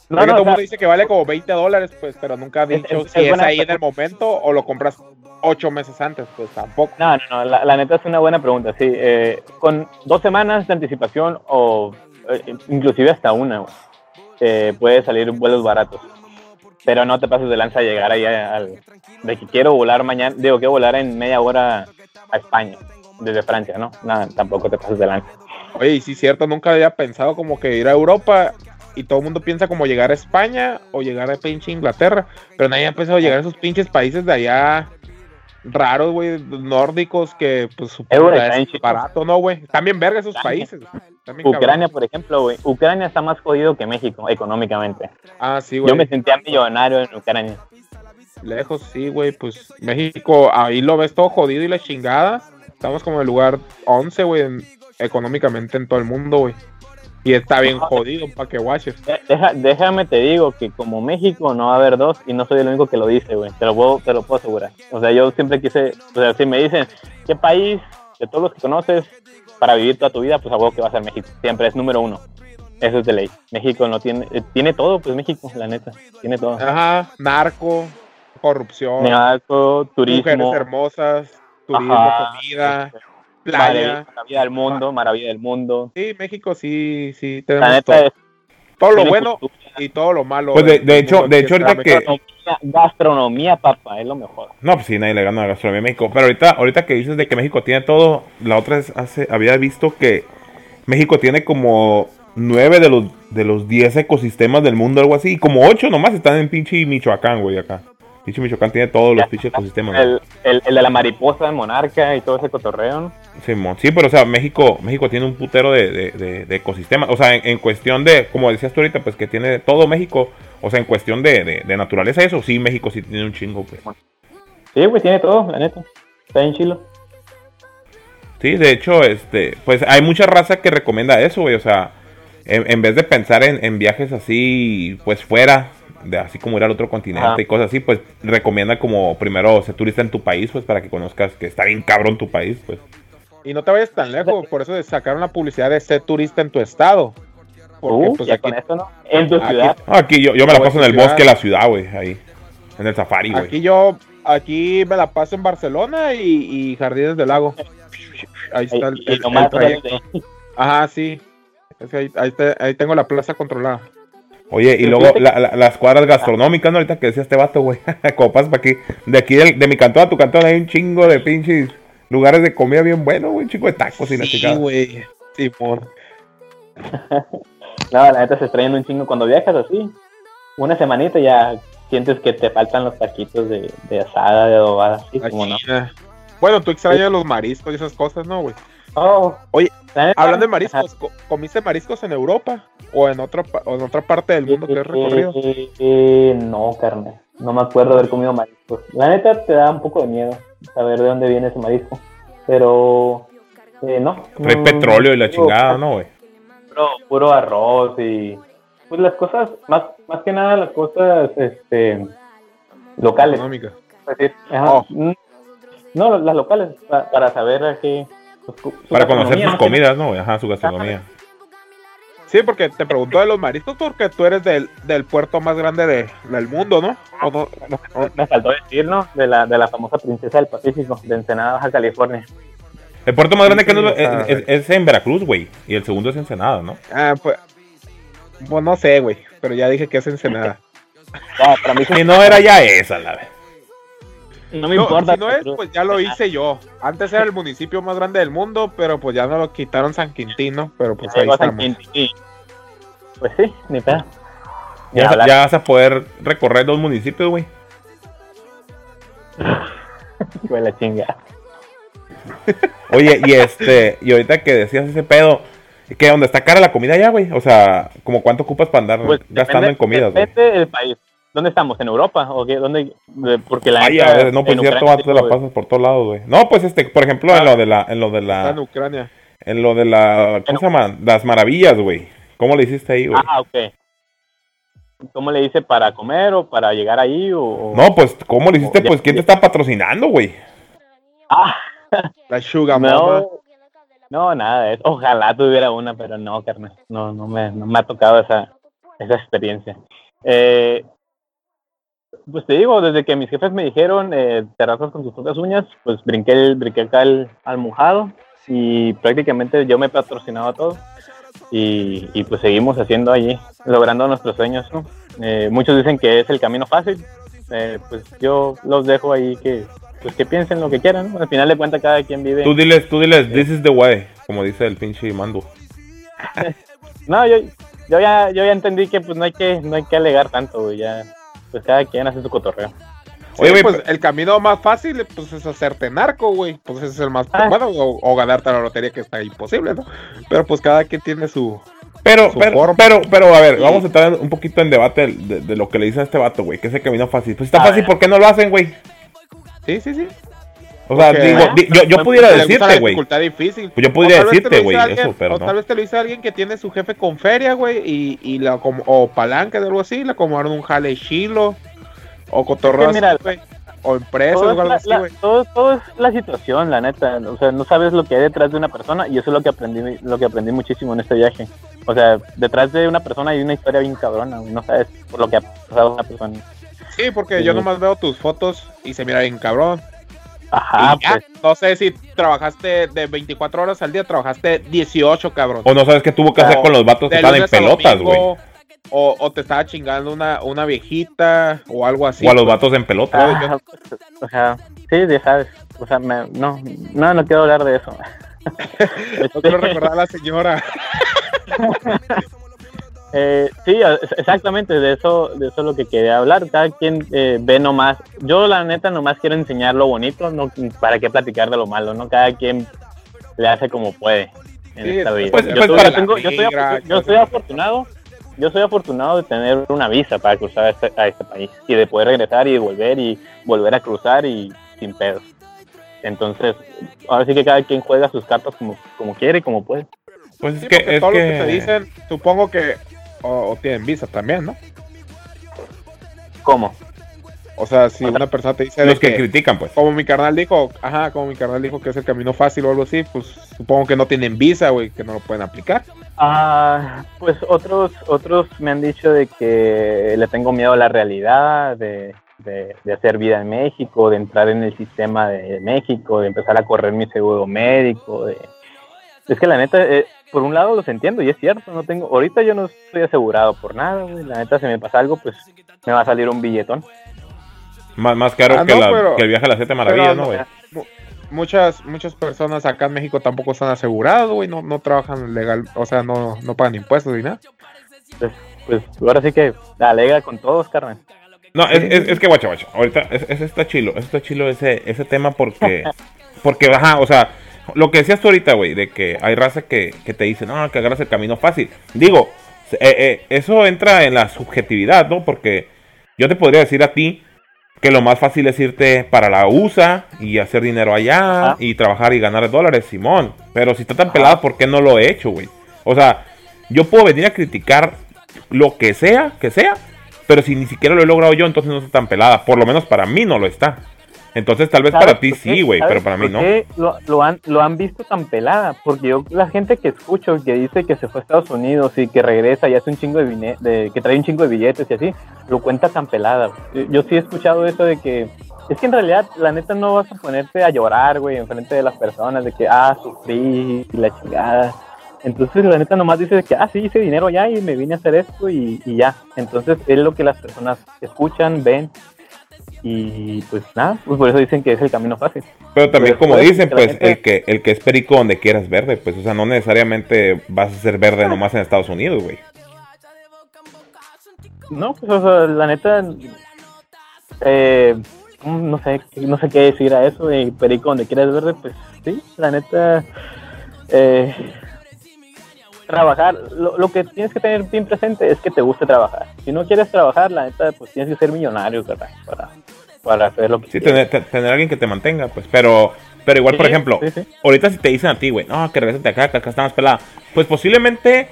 No, Porque no, todo el o sea, mundo dice que vale como 20 dólares, pues, pero nunca ha dicho es- si es ahí en el momento o lo compras ocho meses antes, pues tampoco. no, no, no, la, la neta es una buena pregunta, sí. eh, con dos semanas de anticipación o eh, inclusive hasta una, güey, eh, puede salir vuelos baratos. Pero no te pases de lanza a llegar ahí a- al... De que quiero volar mañana, digo, quiero volar en media hora a España, desde Francia, ¿no? Nada, tampoco te pases de lanza. Oye, sí, cierto, nunca había pensado como que ir a Europa y todo el mundo piensa como llegar a España o llegar a pinche Inglaterra, pero nadie ha pensado llegar a esos pinches países de allá raros, güey, nórdicos que pues güey, está bien es barato, ¿no, güey? También verga esos Ucrania. países. También cabrón. Ucrania, por ejemplo, güey. Ucrania está más jodido que México económicamente. Ah, sí, Yo me güey. sentía millonario en Ucrania. Lejos, sí, güey, pues México, ahí lo ves todo jodido y la chingada. Estamos como en el lugar 11, güey, en- económicamente en todo el mundo, güey. Y está bien jodido para que guaches. De- Deja, déjame te digo que como México no va a haber dos y no soy el único que lo dice, güey. Te lo puedo, te lo puedo asegurar. O sea, yo siempre quise, o sea, si me dicen, ¿qué país de todos los que conoces para vivir toda tu vida, pues algo que va a ser México. Siempre es número uno. Eso es de ley. México no tiene, eh, tiene todo, pues México, la neta, tiene todo. Ajá, narco, corrupción, Narco, turismo, mujeres hermosas, turismo, Ajá, comida, este, playa. maravilla del mundo, maravilla del mundo. Sí, México sí, sí, La tenemos neta todo, es todo lo bueno cultura, y todo lo malo. Pues de- hecho- de hecho, ahorita que- gastronomía, gastronomía, papá, es lo mejor. No, pues sí, nadie le gana a la gastronomía de México. Pero ahorita, ahorita que dices de que México tiene todo, la otra vez hace, había visto que México tiene como nueve de los de los 10 ecosistemas del mundo, algo así. Y como ocho nomás están en pinche Michoacán, güey, acá. Pinche Michoacán tiene todos los pinches ecosistemas. El, el, el de la mariposa, monarca y todo ese cotorreo. Sí, pero o sea, México, México tiene un putero de, de, de- de ecosistemas. O sea, en, en cuestión de, como decías tú ahorita, pues que tiene todo México. O sea, en cuestión de, de, de naturaleza, eso sí, México sí tiene un chingo, pues. Sí, güey, tiene todo, la neta. Está bien chilo. Sí, de hecho, este, pues hay mucha raza que recomienda eso, güey. O sea, en, en vez de pensar en, en viajes así, pues fuera, de así como ir al otro continente Ajá. y cosas así, pues recomienda como primero ser turista en tu país, pues para que conozcas que está bien cabrón tu país, pues. Y no te vayas tan lejos, por eso sacaron la publicidad de ser turista en tu estado. Porque Uh, pues aquí, con eso, ¿no? En tu aquí- ciudad. Aquí yo, yo me la paso en el ciudad. bosque, la ciudad, güey, ahí. En el safari, güey. aquí yo, aquí me la paso en Barcelona y, y Jardines del Lago. Ahí está el, el- el trayecto. de- Ajá, sí. Es que ahí, ahí te- ahí tengo la plaza controlada. Oye, y luego fíjate- la- la- las cuadras gastronómicas, ¿no? Ahorita que decía este vato, güey. Como pasas para aquí. De aquí, de mi cantón a tu cantón, hay un chingo de pinches lugares de comida bien buenos, güey. Un chingo de tacos y la Sí, chingada. güey. Simón. No, la neta se extrañan un chingo cuando viajas así. Una semanita ya sientes que te faltan los taquitos de, de asada, de adobada, así como no. Bueno, tú extrañas los mariscos y esas cosas, ¿no, güey? Oh, Oye, Hablando de mariscos, co- ¿comiste mariscos en Europa? ¿O en otra, pa- o en otra parte del mundo que has recorrido? Eh, eh, no, carne. No me acuerdo haber comido mariscos. La neta te da un poco de miedo saber de dónde viene ese marisco. Pero eh, no. Trae no, petróleo y la puro- chingada, ¿no, güey? Puro, puro arroz y pues las cosas, más, más que nada las cosas este locales. Económica. es decir, ajá, Oh. mm, No, las locales, pa- para saber a qué. Pues, su Para conocer sus comidas, ¿no? Ajá, su gastronomía. Sí, porque te preguntó de los mariscos porque tú eres del, del puerto más grande de- del mundo, ¿no? ¿O no? nada. Me faltó decir, ¿no? De la, de la famosa princesa del Pacífico, de Ensenada, Baja California. El puerto más grande Sí, que no sí, es, o sea, es- es en Veracruz, güey. Y el segundo es Ensenada, ¿no? Ah, pues, pues no sé, güey, pero ya dije que es Ensenada. No, para mí Y no era ya esa, la vez. No me No, importa. si no es, pues ya lo hice yo. Antes era el municipio más grande del mundo, pero pues ya no lo quitaron San Quintín, ¿no? Pero pues ahí San estamos. Quintín. Pues sí, ni pedo. Ya, vas a poder recorrer dos municipios, güey. La chinga. Oye, y este, y ahorita que decías ese pedo, que donde está cara la comida ya, güey. O sea, como cuánto ocupas para andar Pues gastando depende- en comidas, güey. Depende del país. ¿Dónde estamos? ¿En Europa? ¿O qué? ¿Dónde? de- Porque la Ay, a ver, no, pues cierto, Ucrania te la pasas por todos lados, güey. No, pues este, por ejemplo, en lo de la, en lo de en la, Ucrania. en lo de la, ¿cómo se llama? Las maravillas, güey. ¿Cómo le hiciste ahí, güey? Ah, ok. ¿Cómo le hice para comer o para llegar ahí? O, No, pues, ¿cómo le hiciste? Pues, ¿quién te está patrocinando, güey? Ah, La Sugar Mama. no. No, nada de eso. Ojalá tuviera una, pero no, carnal. No, no me, no me ha tocado esa, esa experiencia. Eh, pues te digo, desde que mis jefes me dijeron, eh, te raspas con tus propias uñas, pues brinqué, el, brinqué acá el, al mojado y prácticamente yo me he patrocinado todo. Y, y pues seguimos haciendo allí, logrando nuestros sueños. ¿no? Eh, muchos dicen que es el camino fácil, eh, pues yo los dejo ahí que, pues que piensen lo que quieran. ¿no? Al final de cuentas, cada quien vive. Tú diles, tú diles, this is the way, como dice el pinche mando. No, yo, yo ya, yo ya entendí que pues no hay que, no hay que alegar tanto, ya, pues cada quien hace su cotorreo. Oye, güey, pues pero- el camino más fácil pues es hacerte narco, güey. Pues ese es el más Ah. bueno, o, o ganarte la lotería que está imposible, ¿no? Pero pues cada quien tiene su Pero, su pero, forma. pero, pero, a ver, Sí. vamos a entrar un poquito en debate de, de lo que le dicen a este vato, güey, que es el camino fácil. Pues está A fácil, ver. ¿por qué no lo hacen, güey? Sí, sí, sí. O sea, digo, di- yo, yo Pues, pudiera la decirte, güey. dificultad difícil. Pues yo O podría tal vez te lo decirte, dice güey, alguien- eso, pero o no. tal vez te lo dice alguien que tiene su jefe con feria, güey, y, y la como, o palanca de algo así, le acomodaron un jale chilo, o así, güey. o empresas todo, o es algo la, así, güey. todo, todo es la situación, la neta. O sea, no sabes lo que hay detrás de una persona y eso es lo que aprendí, lo que aprendí muchísimo en este viaje. O sea, detrás de una persona hay una historia bien cabrona, güey. No sabes por lo que ha pasado una persona. Sí, porque yo Sí. nomás veo tus fotos y se mira bien cabrón. Ajá, pues. No sé si trabajaste de 24 horas al día, trabajaste 18, cabrón. O no sabes qué tuvo que hacer con los vatos que estaban en pelotas, güey. O, o te estaba chingando una, una viejita o algo así. O a los vatos en pelotas. Ah, pues, o sea, sí, ya sabes. O sea, me- no, no, no quiero hablar de eso. No quiero recordar a la señora. Eh, sí, exactamente, de eso, de eso es lo que quería hablar. Cada quien eh, ve nomás. Yo, la neta, nomás quiero enseñar lo bonito, no para qué platicar de lo malo, ¿no? Cada quien le hace como puede en Sí, esta vida. pues- yo, pues yo tengo- yo soy, yo soy afortunado, yo soy afortunado de tener una visa para cruzar a este, a este país y de poder regresar y volver y volver a cruzar y sin pedos. Entonces, ahora sí que cada quien juega sus cartas como, como quiere y como puede. Pues es Sí, que, es todo que... lo que te dicen, supongo que o, o tienen visa también, ¿no? ¿Cómo? O sea, si una persona te dice los que que, critican, pues. como mi carnal dijo, ajá, como mi carnal dijo que es el camino fácil o algo así, pues supongo que no tienen visa, güey, que no lo pueden aplicar. Ah, pues otros otros me han dicho de que le tengo miedo a la realidad, de, de, de hacer vida en México, de entrar en el sistema de México, de empezar a correr mi seguro médico. De... Es que la neta, eh, por un lado los entiendo y es cierto, no tengo, ahorita yo no estoy asegurado por nada, güey. La neta, si me pasa algo, pues me va a salir un billetón. Más, más caro Ah, que, no, la- pero- que el viaje a las siete maravillas, ¿no, güey? Mu- Muchas, muchas personas acá en México tampoco están asegurados, güey, no, no trabajan legal, o sea, no, no pagan impuestos ni nada. Pues ahora sí que alega con todos, carnal. No, es, es, es que guacha, guacha. Ahorita es, es- está chilo, es está chilo ese, ese tema porque, porque, ajá, o sea, lo que decías tú ahorita, güey, de que hay raza que, que te dice, no, que agarras el camino fácil. Digo, eh, eh, eso entra en la subjetividad, ¿no? Porque yo te podría decir a ti que lo más fácil es irte para la USA y hacer dinero allá Ajá. y trabajar y ganar dólares, Simón. Pero si está tan pelado, ¿por qué no lo he hecho, güey? O sea, yo puedo venir a criticar lo que sea, que sea, pero si ni siquiera lo he logrado yo, entonces no está tan pelada. Por lo menos para mí no lo está. Entonces tal vez ¿Sabes para ti sí, güey, ¿Sabes pero para mí no. Lo, lo han, lo han visto tan pelada, porque yo, la gente que escucho que dice que se fue a Estados Unidos y que regresa y hace un chingo de, que trae un chingo de billetes y así, lo cuenta tan pelada. Yo, yo sí he escuchado eso de que, es que en realidad, la neta no vas a ponerte a llorar, güey, enfrente de las personas, de que, ah, sufrí y la chingada. Entonces la neta nomás dice de que, ah, sí, hice dinero allá y me vine a hacer esto y, y ya. Entonces es lo que las personas escuchan, ven y pues nada, pues por eso dicen que es el camino fácil. Pero también Pero como dicen, pues gente- el que el que es perico donde quieras verde, pues o sea, no necesariamente vas a ser verde nomás en Estados Unidos, güey. No, pues o sea, la neta, eh, no sé, no sé qué decir a eso, de perico donde quieras verde, pues sí, la neta, eh, trabajar, lo, lo que tienes que tener bien presente es que te guste trabajar. Si no quieres trabajar, la neta, pues tienes que ser millonario, ¿verdad? Para, para hacer lo que Sí, quieres. tener, te- tener alguien que te mantenga, pues. Pero, pero igual, por ejemplo, sí, sí. ahorita si te dicen a ti, güey, no, que regresate acá, que acá está más pelada. Pues posiblemente,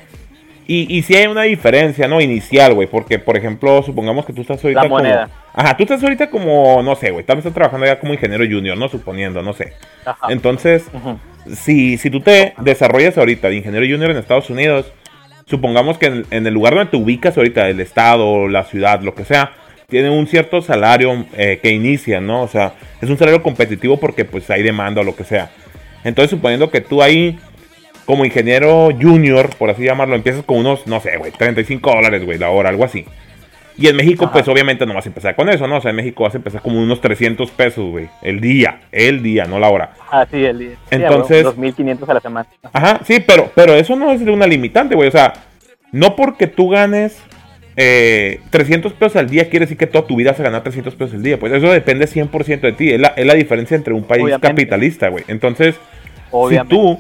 y, y si hay una diferencia, ¿no? Inicial, güey. Porque, por ejemplo, supongamos que tú estás ahorita La moneda. como. Ajá, tú estás ahorita como, no sé, güey. Tal vez estás trabajando ya como ingeniero junior, ¿no? Suponiendo, no sé. Ajá. Entonces, si, si tú te desarrollas ahorita de ingeniero junior en Estados Unidos, supongamos que en, en el lugar donde te ubicas ahorita, el estado, la ciudad, lo que sea, tiene un cierto salario eh, que inicia, ¿no? O sea, es un salario competitivo porque pues hay demanda o lo que sea. Entonces, suponiendo que tú ahí, como ingeniero junior, por así llamarlo, empiezas con unos, no sé, güey, 35 dólares, güey, la hora, algo así. Y en México, Ajá. pues obviamente no vas a empezar con eso, ¿no? O sea, en México vas a empezar como unos 300 pesos, güey, el día, el día, no la hora. Ah, sí, el día. Entonces- 2.500 a la semana. Ajá, sí, pero, pero eso no es de una limitante, güey. O sea, no porque tú ganes eh, 300 pesos al día quiere decir que toda tu vida vas a ganar 300 pesos al día. Pues eso depende 100% de ti. Es la, es la diferencia entre un país Obviamente. capitalista, güey. Entonces, Obviamente. si tú,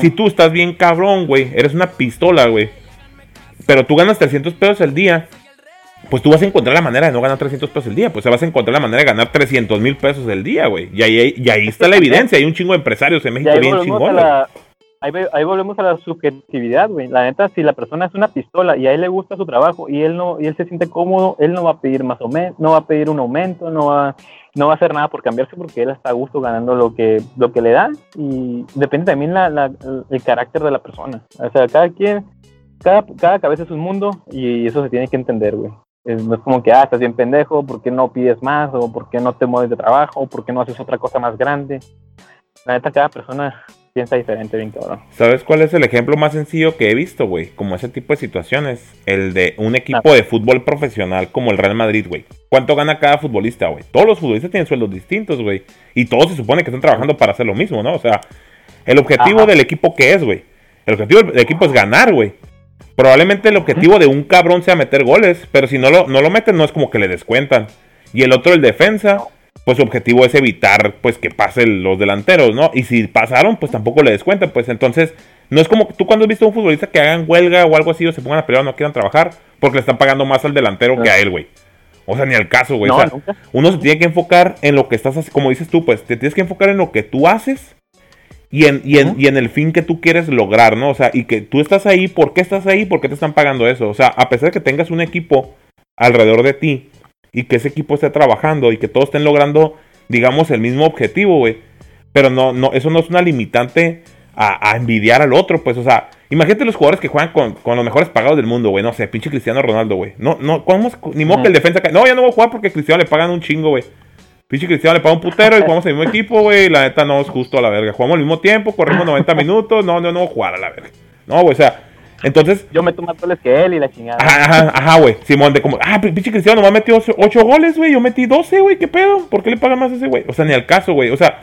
si tú estás bien cabrón, güey, eres una pistola, güey, pero tú ganas 300 pesos al día, pues tú vas a encontrar la manera de no ganar 300 pesos al día. Pues vas a encontrar la manera de ganar 300 mil pesos al día, güey. Y ahí, y ahí está la evidencia. Hay un chingo de empresarios en México bien la, ahí, ve- ahí volvemos a la subjetividad, güey. La neta, si la persona es una pistola y a él le gusta su trabajo y él no y él se siente cómodo, él no va a pedir más o menos, no va a pedir un aumento, no va no va a hacer nada por cambiarse porque él está a gusto ganando lo que lo que le da y depende también la, la- el carácter de la persona. O sea, cada quien cada, cada cabeza es un mundo y eso se tiene que entender, güey. Es- No es como que, ah, estás bien pendejo, ¿por qué no pides más? ¿O por qué no te mueves de trabajo? ¿O por qué no haces otra cosa más grande? La neta, cada persona piensa diferente, bien cabrón. ¿Sabes cuál es el ejemplo más sencillo que he visto, güey? Como ese tipo de situaciones. El de un equipo Ah. de fútbol profesional como el Real Madrid, güey. ¿Cuánto gana cada futbolista, güey? Todos los futbolistas tienen sueldos distintos, güey. Y todos se supone que están trabajando para hacer lo mismo, ¿no? O sea, el objetivo Ajá. del equipo, ¿qué es, güey? El objetivo del equipo es ganar, güey. Probablemente el objetivo de un cabrón sea meter goles, pero si no lo, no lo meten, no es como que le descuentan. Y el otro, el defensa, pues su objetivo es evitar pues que pasen los delanteros, ¿no? Y si pasaron, pues tampoco le descuentan, pues entonces no es como tú cuando has visto a un futbolista que hagan huelga o algo así o se pongan a pelear o no quieran trabajar porque le están pagando más al delantero que a él, güey. O sea, ni al caso, güey. No, o sea, nunca. uno se tiene que enfocar en lo que estás haciendo, como dices tú, pues te tienes que enfocar en lo que tú haces y en, y, en, y en el fin que tú quieres lograr, ¿no? O sea, y que tú estás ahí, ¿por qué estás ahí? ¿Por qué te están pagando eso? O sea, a pesar de que tengas un equipo alrededor de ti y que ese equipo esté trabajando y que todos estén logrando, digamos, el mismo objetivo, güey. Pero no, no, eso no es una limitante a, a envidiar al otro, pues, o sea, imagínate los jugadores que juegan con, con los mejores pagados del mundo, güey. No sé, pinche Cristiano Ronaldo, güey. No, no, ¿cómo ni modo que el defensa. No, ya no voy a jugar porque a Cristiano le pagan un chingo, güey. Pinche Cristiano le paga un putero y jugamos el mismo equipo, güey. La neta no es justo a la verga. Jugamos al mismo tiempo, corremos 90 minutos. No, no, no jugar a la verga. No, güey, o sea, entonces. Yo meto más goles que él y la chingada. Ajá, ajá, güey. Simón, de como, ah, pinche Cristiano nomás metió 8 goles, güey. Yo metí 12, güey. ¿Qué pedo? ¿Por qué le pagan más a ese güey? O sea, ni al caso, güey. O sea,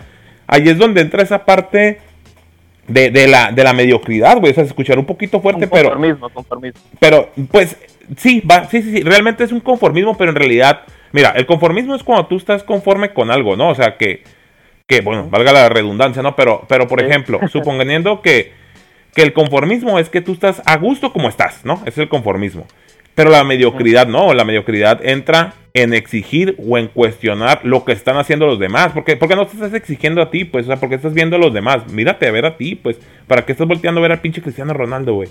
ahí es donde entra esa parte de, de la, de la mediocridad, güey. O sea, se escuchará un poquito fuerte, Un pero. conformismo, conformismo. Pero, pues, sí, va, sí, sí, sí, realmente es un conformismo, pero en realidad, mira, el conformismo es cuando tú estás conforme con algo, ¿no? O sea, que, que bueno, valga la redundancia, ¿no? Pero, pero por Sí. ejemplo, suponiendo que, que el conformismo es que tú estás a gusto como estás, ¿no? Es el conformismo. Pero la mediocridad no, la mediocridad entra en exigir o en cuestionar lo que están haciendo los demás. Porque, porque no te estás exigiendo a ti, pues, o sea, porque estás viendo a los demás. Mírate a ver a ti, pues, ¿para qué estás volteando a ver al pinche Cristiano Ronaldo, güey?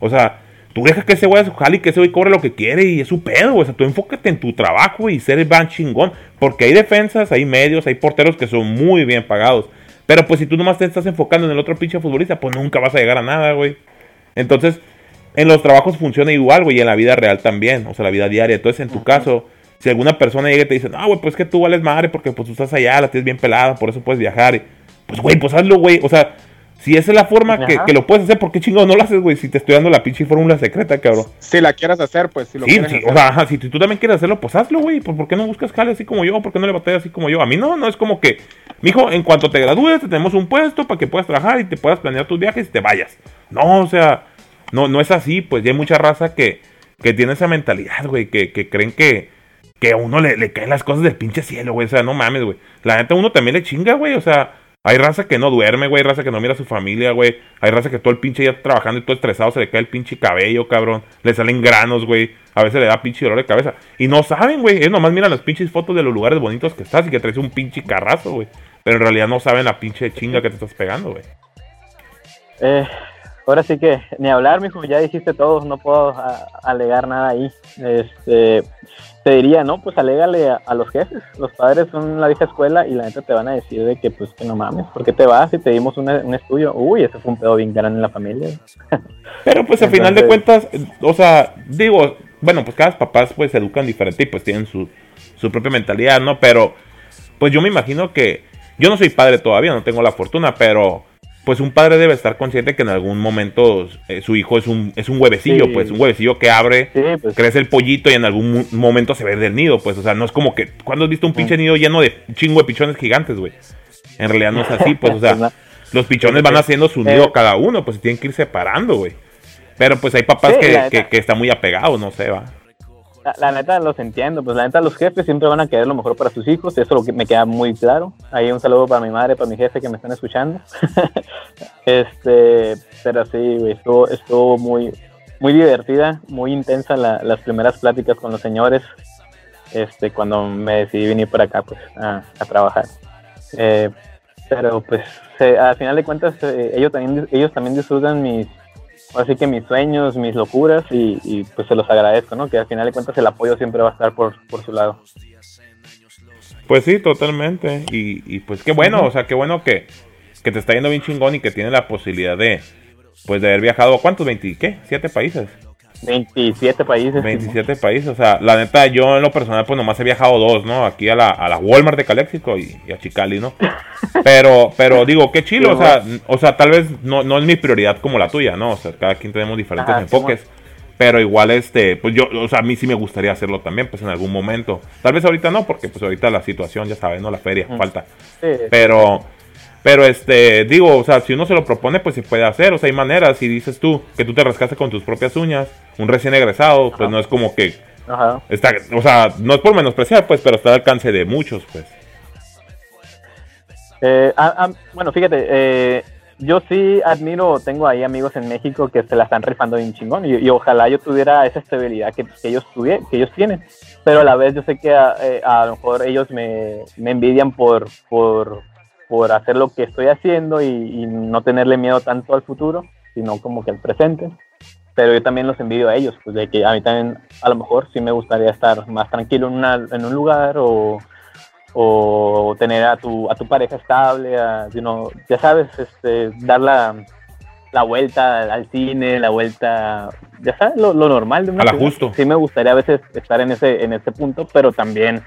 O sea, tú deja que ese güey jale y que ese güey cobre lo que quiere y es su pedo, güey. O sea, tú enfócate en tu trabajo y ser el van chingón. Porque hay defensas, hay medios, hay porteros que son muy bien pagados. Pero pues si tú nomás te estás enfocando en el otro pinche futbolista, pues nunca vas a llegar a nada, güey. Entonces, en los trabajos funciona igual, güey, y en la vida real también, o sea, la vida diaria. Entonces, en tu caso, si alguna persona llega y te dice, no, güey, pues que tú vales madre porque pues tú estás allá, la tienes bien pelada, por eso puedes viajar. Pues, güey, pues hazlo, güey. O sea, si esa es la forma que, que lo puedes hacer, ¿por qué chingado no lo haces, güey? Si te estoy dando la pinche fórmula secreta, cabrón. Si la quieras hacer, pues si lo Sí, quieres sí, hacer. o sea, ajá, si tú también quieres hacerlo, pues hazlo, güey. ¿Por, por qué no buscas jale así como yo? ¿Por qué no le batallas así como yo? A mí no, no es como que, mijo, en cuanto te gradúes, te tenemos un puesto para que puedas trabajar y te puedas planear tus viajes y te vayas. No, o sea, no, no es así, pues ya hay mucha raza que, que tiene esa mentalidad, güey, que, que creen que, que a uno le, le caen las cosas del pinche cielo, güey. O sea, no mames, güey. La neta, uno también le chinga, güey. O sea, hay raza que no duerme, güey. Hay raza que no mira a su familia, güey. Hay raza que todo el pinche día trabajando y todo estresado se le cae el pinche cabello, cabrón. Le salen granos, güey. A veces le da pinche dolor de cabeza. Y no saben, güey. Ellos nomás miran las pinches fotos de los lugares bonitos que estás y que traes un pinche carrazo, güey. Pero en realidad no saben la pinche chinga que te estás pegando, güey. Eh, ahora sí que ni hablar, mijo, ya dijiste todo, no puedo a- alegar nada ahí. Este, te diría, no, pues alégale a, a los jefes. Los padres son la vieja escuela y la neta te van a decir de que, pues, que no mames, ¿por qué te vas y te dimos un, un estudio? Uy, ese fue un pedo bien grande en la familia. Pero pues al final de cuentas, o sea, digo, bueno, pues cada papás pues se educan diferente y pues tienen su, su propia mentalidad, ¿no? Pero pues yo me imagino que yo no soy padre todavía, no tengo la fortuna, pero pues un padre debe estar consciente que en algún momento eh, su hijo es un, es un huevecillo, Sí. pues un huevecillo que abre, Sí, pues, crece el pollito y en algún momento se ve del nido, pues, o sea, no es como que, cuando has visto un pinche nido lleno de chingo de pichones gigantes, güey? En realidad no es así, pues, o sea, no. los pichones van haciendo su nido Eh. cada uno, pues tienen que ir separando, güey. Pero pues hay papás Sí, que, que, que están muy apegados, no sé, va. La, neta los entiendo, pues la neta los jefes siempre van a querer lo mejor para sus hijos, eso lo que me queda muy claro. Ahí un saludo para mi madre, para mi jefe que me están escuchando. este, pero sí, güey, estuvo, estuvo muy, muy divertida, muy intensa la- las primeras pláticas con los señores. Este, cuando me decidí venir para acá, pues, a, a trabajar. Eh, pero pues se- al final de cuentas eh, ellos también ellos también disfrutan mis así que mis sueños mis locuras y, y, pues se los agradezco no que al final de cuentas el apoyo siempre va a estar por, por su lado Pues sí, totalmente. Y, y pues qué bueno, o sea, qué bueno que, que te está yendo bien chingón y que tienes la posibilidad de, pues de haber viajado cuántos, 20, ¿qué? ¿Siete países? 27 países 27 países, o sea, la neta, yo en lo personal, pues nomás he viajado dos, ¿no? Aquí a la, a la Walmart de Caléxico y, y a Chicali, ¿no? Pero, pero digo, qué chilo, o sea, o sea, tal vez no, no es mi prioridad como la tuya, ¿no? O sea, cada quien tenemos diferentes Ajá, enfoques. Pero igual, este, pues yo, o sea, a mí sí me gustaría hacerlo también, pues en algún momento. Tal vez ahorita no, porque pues ahorita la situación, ya sabes, ¿no? La feria, falta. Sí, Pero, pero este, digo, o sea, si uno se lo propone, pues se puede hacer. O sea, hay maneras. Si dices tú que tú te rascaste con tus propias uñas, un recién egresado, pues no es como que ajá. está, o sea, no es por menospreciar, pues, pero está al alcance de muchos, pues. Eh, ah, ah, bueno, fíjate, eh, yo sí admiro, tengo ahí amigos en México que se la están rifando bien chingón y, y ojalá yo tuviera esa estabilidad que, que ellos tuvie- que ellos tienen, pero a la vez yo sé que a, eh, a lo mejor ellos me, me envidian por, por, por hacer lo que estoy haciendo y, y no tenerle miedo tanto al futuro, sino como que al presente. Pero yo también los envidio a ellos, pues de que a mí también a lo mejor sí me gustaría estar más tranquilo en, una, en un lugar o, o tener a tu, a tu pareja estable, a, you know, ya sabes, este, dar la, la vuelta al cine, la vuelta, ya sabes, lo, lo normal de una ajusto. Sí me gustaría a veces estar en ese, en ese punto, pero también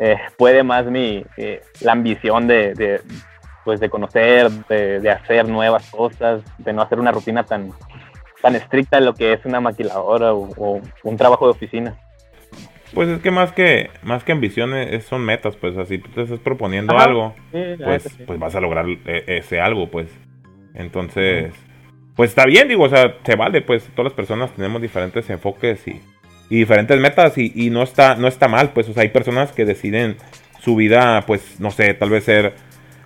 eh, puede más mi, eh, la ambición de, de, pues de conocer, de, de hacer nuevas cosas, de no hacer una rutina tan, tan estricta lo que es una maquiladora o, o un trabajo de oficina. Pues es que más que, más que ambiciones es- son metas, pues así tú te estás proponiendo Ajá. algo, Sí, pues, sí. pues vas a lograr eh, ese algo, pues. Entonces, pues está bien, digo, o sea, se vale, pues todas las personas tenemos diferentes enfoques y, y diferentes metas y, y no está, no está mal, pues, o sea, hay personas que deciden su vida, pues, no sé, tal vez ser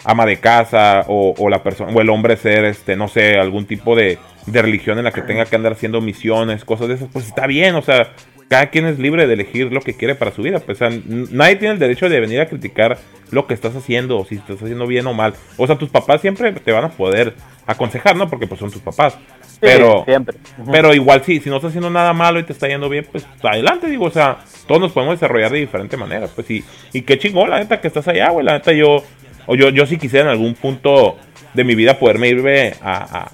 ama de casa o, o la persona o el hombre ser este no sé algún tipo de, de religión en la que tenga que andar haciendo misiones cosas de esas pues está bien o sea cada quien es libre de elegir lo que quiere para su vida. Pues o sea, nadie tiene el derecho de venir a criticar lo que estás haciendo o si estás haciendo bien o mal. O sea tus papás siempre te van a poder aconsejar no porque pues son tus papás. Sí, pero siempre. Pero igual sí, si no estás haciendo nada malo y te está yendo bien, pues adelante, digo, o sea, todos nos podemos desarrollar de diferente manera, pues y, y qué chingón, la neta, que estás allá, güey, la neta, yo, o yo, yo sí quisiera en algún punto de mi vida poderme irme a, a,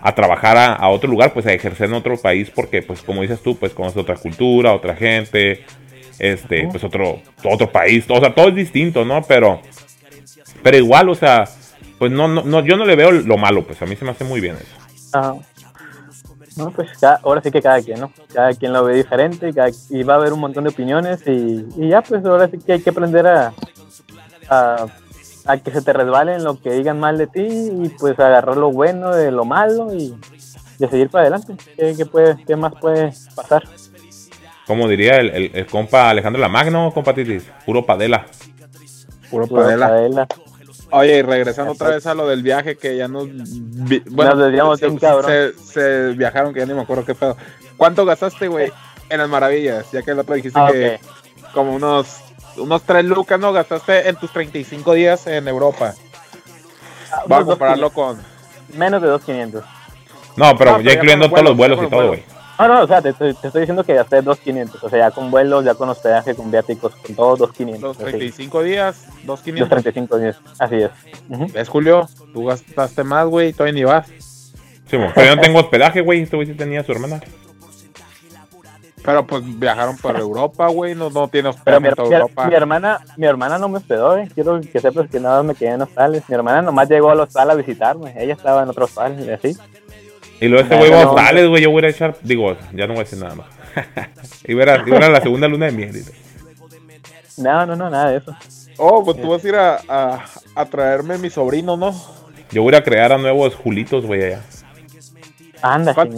a trabajar a, a otro lugar, pues a ejercer en otro país, porque, pues, como dices tú, pues conoces otra cultura, otra gente, este, pues otro, otro país, o sea, todo es distinto, ¿no? Pero, pero igual, o sea, pues no, no, no, yo no le veo lo malo, pues a mí se me hace muy bien eso. Ajá. No, pues cada- ahora sí que cada quien, ¿no? Cada quien lo ve diferente y, cada- y va a haber un montón de opiniones y, y ya, pues ahora sí que hay que aprender a, a, a que se te resbalen lo que digan mal de ti y pues agarrar lo bueno de lo malo y, a seguir para adelante. ¿Qué, qué puede, ¿Qué más puede pasar? Como diría el, el, el compa Alejandro Lamagno, compa Titis, puro padela. Puro padela. padela. Oye, y regresando otra vez a lo del viaje que ya nos. vi- bueno, Nos desviamos se, se, se viajaron que ya ni me acuerdo qué pedo. ¿Cuánto gastaste, güey, en las maravillas? Ya que el otro dijiste Ah, que como unos unos 3 lucas, ¿no? Gastaste en tus 35 días en Europa. Ah, Vamos a compararlo con. Menos de 2.500. No, pero No, pero ya incluyendo todos los vuelos, y todo, los güey. No, no, o sea, te, estoy- te estoy diciendo que gasté 2.500. O sea, ya con vuelos, ya con hospedaje, con viáticos, con todo, 2.500. Los así. 35 días, Los 2.500. 35 días. Así es. Ujú. ¿Ves, Julio? Tú gastaste más, güey, todavía ni vas. Sí, pero yo no tengo hospedaje, güey. Este güey sí tenía a su hermana. Pero pues viajaron por Europa, güey, no, no tiene Pero mi, hospedaje en toda mi- Europa. mi hermana, mi hermana no me hospedó, eh. Quiero que sepas que nada me quedé en hostales. Mi hermana nomás llegó al hostal a visitarme. Ella estaba en otro hostal y así. Y luego este güey va a hostales, güey. Yo voy a a echar. Digo, ya no voy a decir nada más. a ir a, iba a a la segunda luna de miel. dice. No, no, no, nada de eso. Oh, pues tú vas a ir a, a, a traerme mi sobrino, ¿no? Yo voy a a crear a nuevos Julitos, güey, allá. Anda, ¿Cuánto?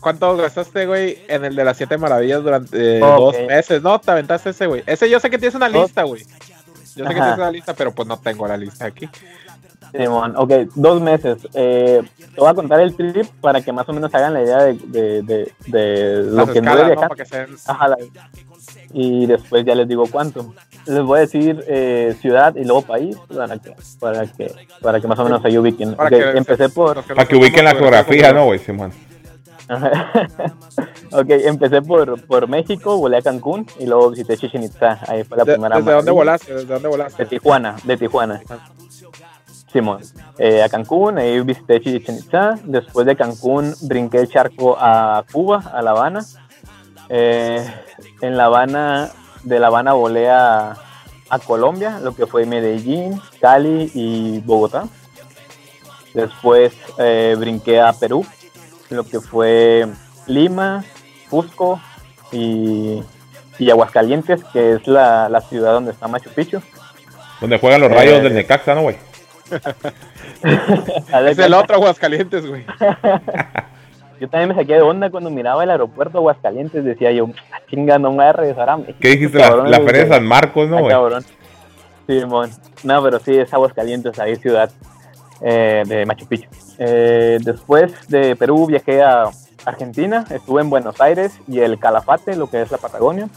¿Cuánto gastaste, güey, en el de las siete maravillas durante eh, dos meses? No, te aventaste ese, güey. Ese yo sé que tienes una lista, güey. Yo sé que tienes una lista, pero pues no tengo la lista aquí. Simón, ok, dos meses. Eh, te voy a contar el trip para que más o menos hagan la idea de, de, de, de lo Las que no escalas, ¿no? viajar. Para que sean... Ajá, la- y después ya les digo cuánto. Les voy a decir eh, ciudad y luego país para que, para que, para que más o menos se ubiquen. Para que- empecé por, Para que ubiquen la geografía, ¿no, güey? Simón. ok, empecé por, por México, volé a Cancún y luego visité Chichen Itza. Ahí fue la De- primera. ¿Desde dónde volaste? ¿Desde dónde De volaste? Tijuana, de Tijuana. Simón, eh, a Cancún, ahí visité Chichen Itza. Después de Cancún, brinqué el charco a Cuba, a La Habana. Eh, en La Habana, de La Habana volé a, a Colombia, lo que fue Medellín, Cali y Bogotá. Después eh, brinqué a Perú, lo que fue Lima, Cusco y, y Aguascalientes, que es la, la ciudad donde está Machu Picchu. Donde juegan los rayos Eh. del Necaxa, ¿no, güey? Es el otro Aguascalientes, güey. Yo también me saqué de onda cuando miraba el aeropuerto Aguascalientes. Decía yo, "Ah, chinga, no me voy a regresar a México. ¿Qué dijiste? La, Cabrón, la güey, Feria de. San Marcos, ¿no, Ah, güey? cabrón. Simón. No, pero sí, es Aguascalientes, ahí ciudad eh, de Machu Picchu. Eh, después de Perú viajé a Argentina, estuve en Buenos Aires y el Calafate, lo que es la Patagonia.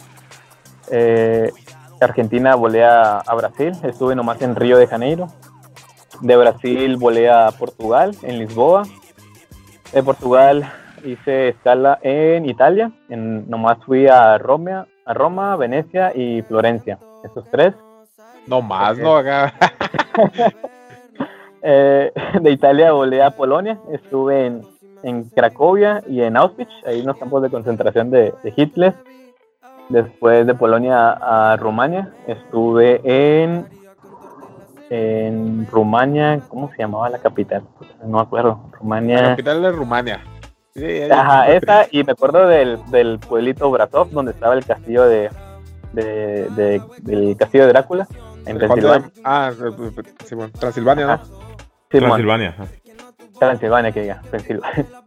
Eh, Argentina volé a, a Brasil, estuve nomás en Río de Janeiro. De Brasil volé a Portugal, en Lisboa. De Portugal hice escala en Italia, en, nomás fui a Roma, a Roma, Venecia y Florencia, esos tres. No más. ¿no? Acá. Eh, de Italia volé a Polonia, estuve en, en Cracovia y en Auschwitz, ahí en los campos de concentración de, de Hitler. Después de Polonia a Rumania, estuve en, en Rumania, ¿cómo se llamaba la capital? No me acuerdo, La Rumania. capital de Rumania. Sí, Ajá, esa, y me acuerdo del, del pueblito Bratov, donde estaba el castillo de, de, de- del castillo de Drácula, en Pensilvania. Ah, sí, bueno, Transilvania, ¿no? Transilvania. Transilvania, que diga.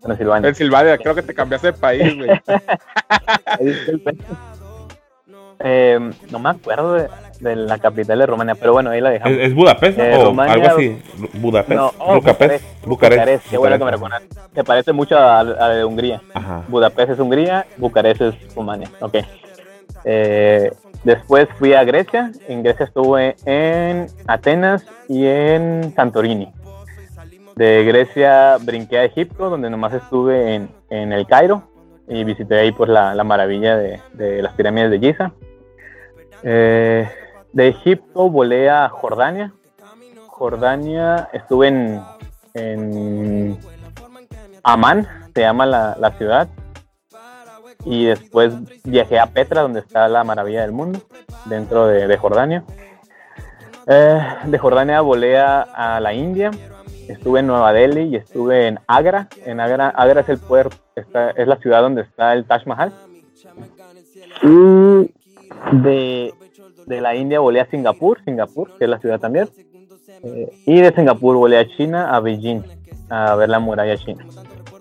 Transilvania. Pensilvania, creo que te cambiaste de país, güey. Eh, no me acuerdo de, de la capital de Rumania, pero bueno, ahí la dejamos. ¿Es, es Budapest Eh, o Rumania- algo así? Budapest. No, oh, Bucarest. Bucarest. Qué bueno que me Bucarest. reconoces. Se parece mucho a, a la de Hungría. Ajá. Budapest es Hungría, Bucarest es Rumania. Ok. Eh, después fui a Grecia. En Grecia estuve en Atenas y en Santorini. De Grecia brinqué a Egipto, donde nomás estuve en, en el Cairo y visité ahí pues la, la maravilla de, de las pirámides de Giza. Eh, de Egipto volé a Jordania. Jordania estuve en, en Amán, se llama la, la ciudad. Y después viajé a Petra, donde está la maravilla del mundo, dentro de, de Jordania. Eh, de Jordania volé a, a la India, estuve en Nueva Delhi y estuve en Agra. En Agra, Agra es el puerto, está- es la ciudad donde está el Taj Mahal. Y de, de la India volé a Singapur, Singapur, que es la ciudad también. Eh, y de Singapur volé a China, a Beijing, a ver la muralla china.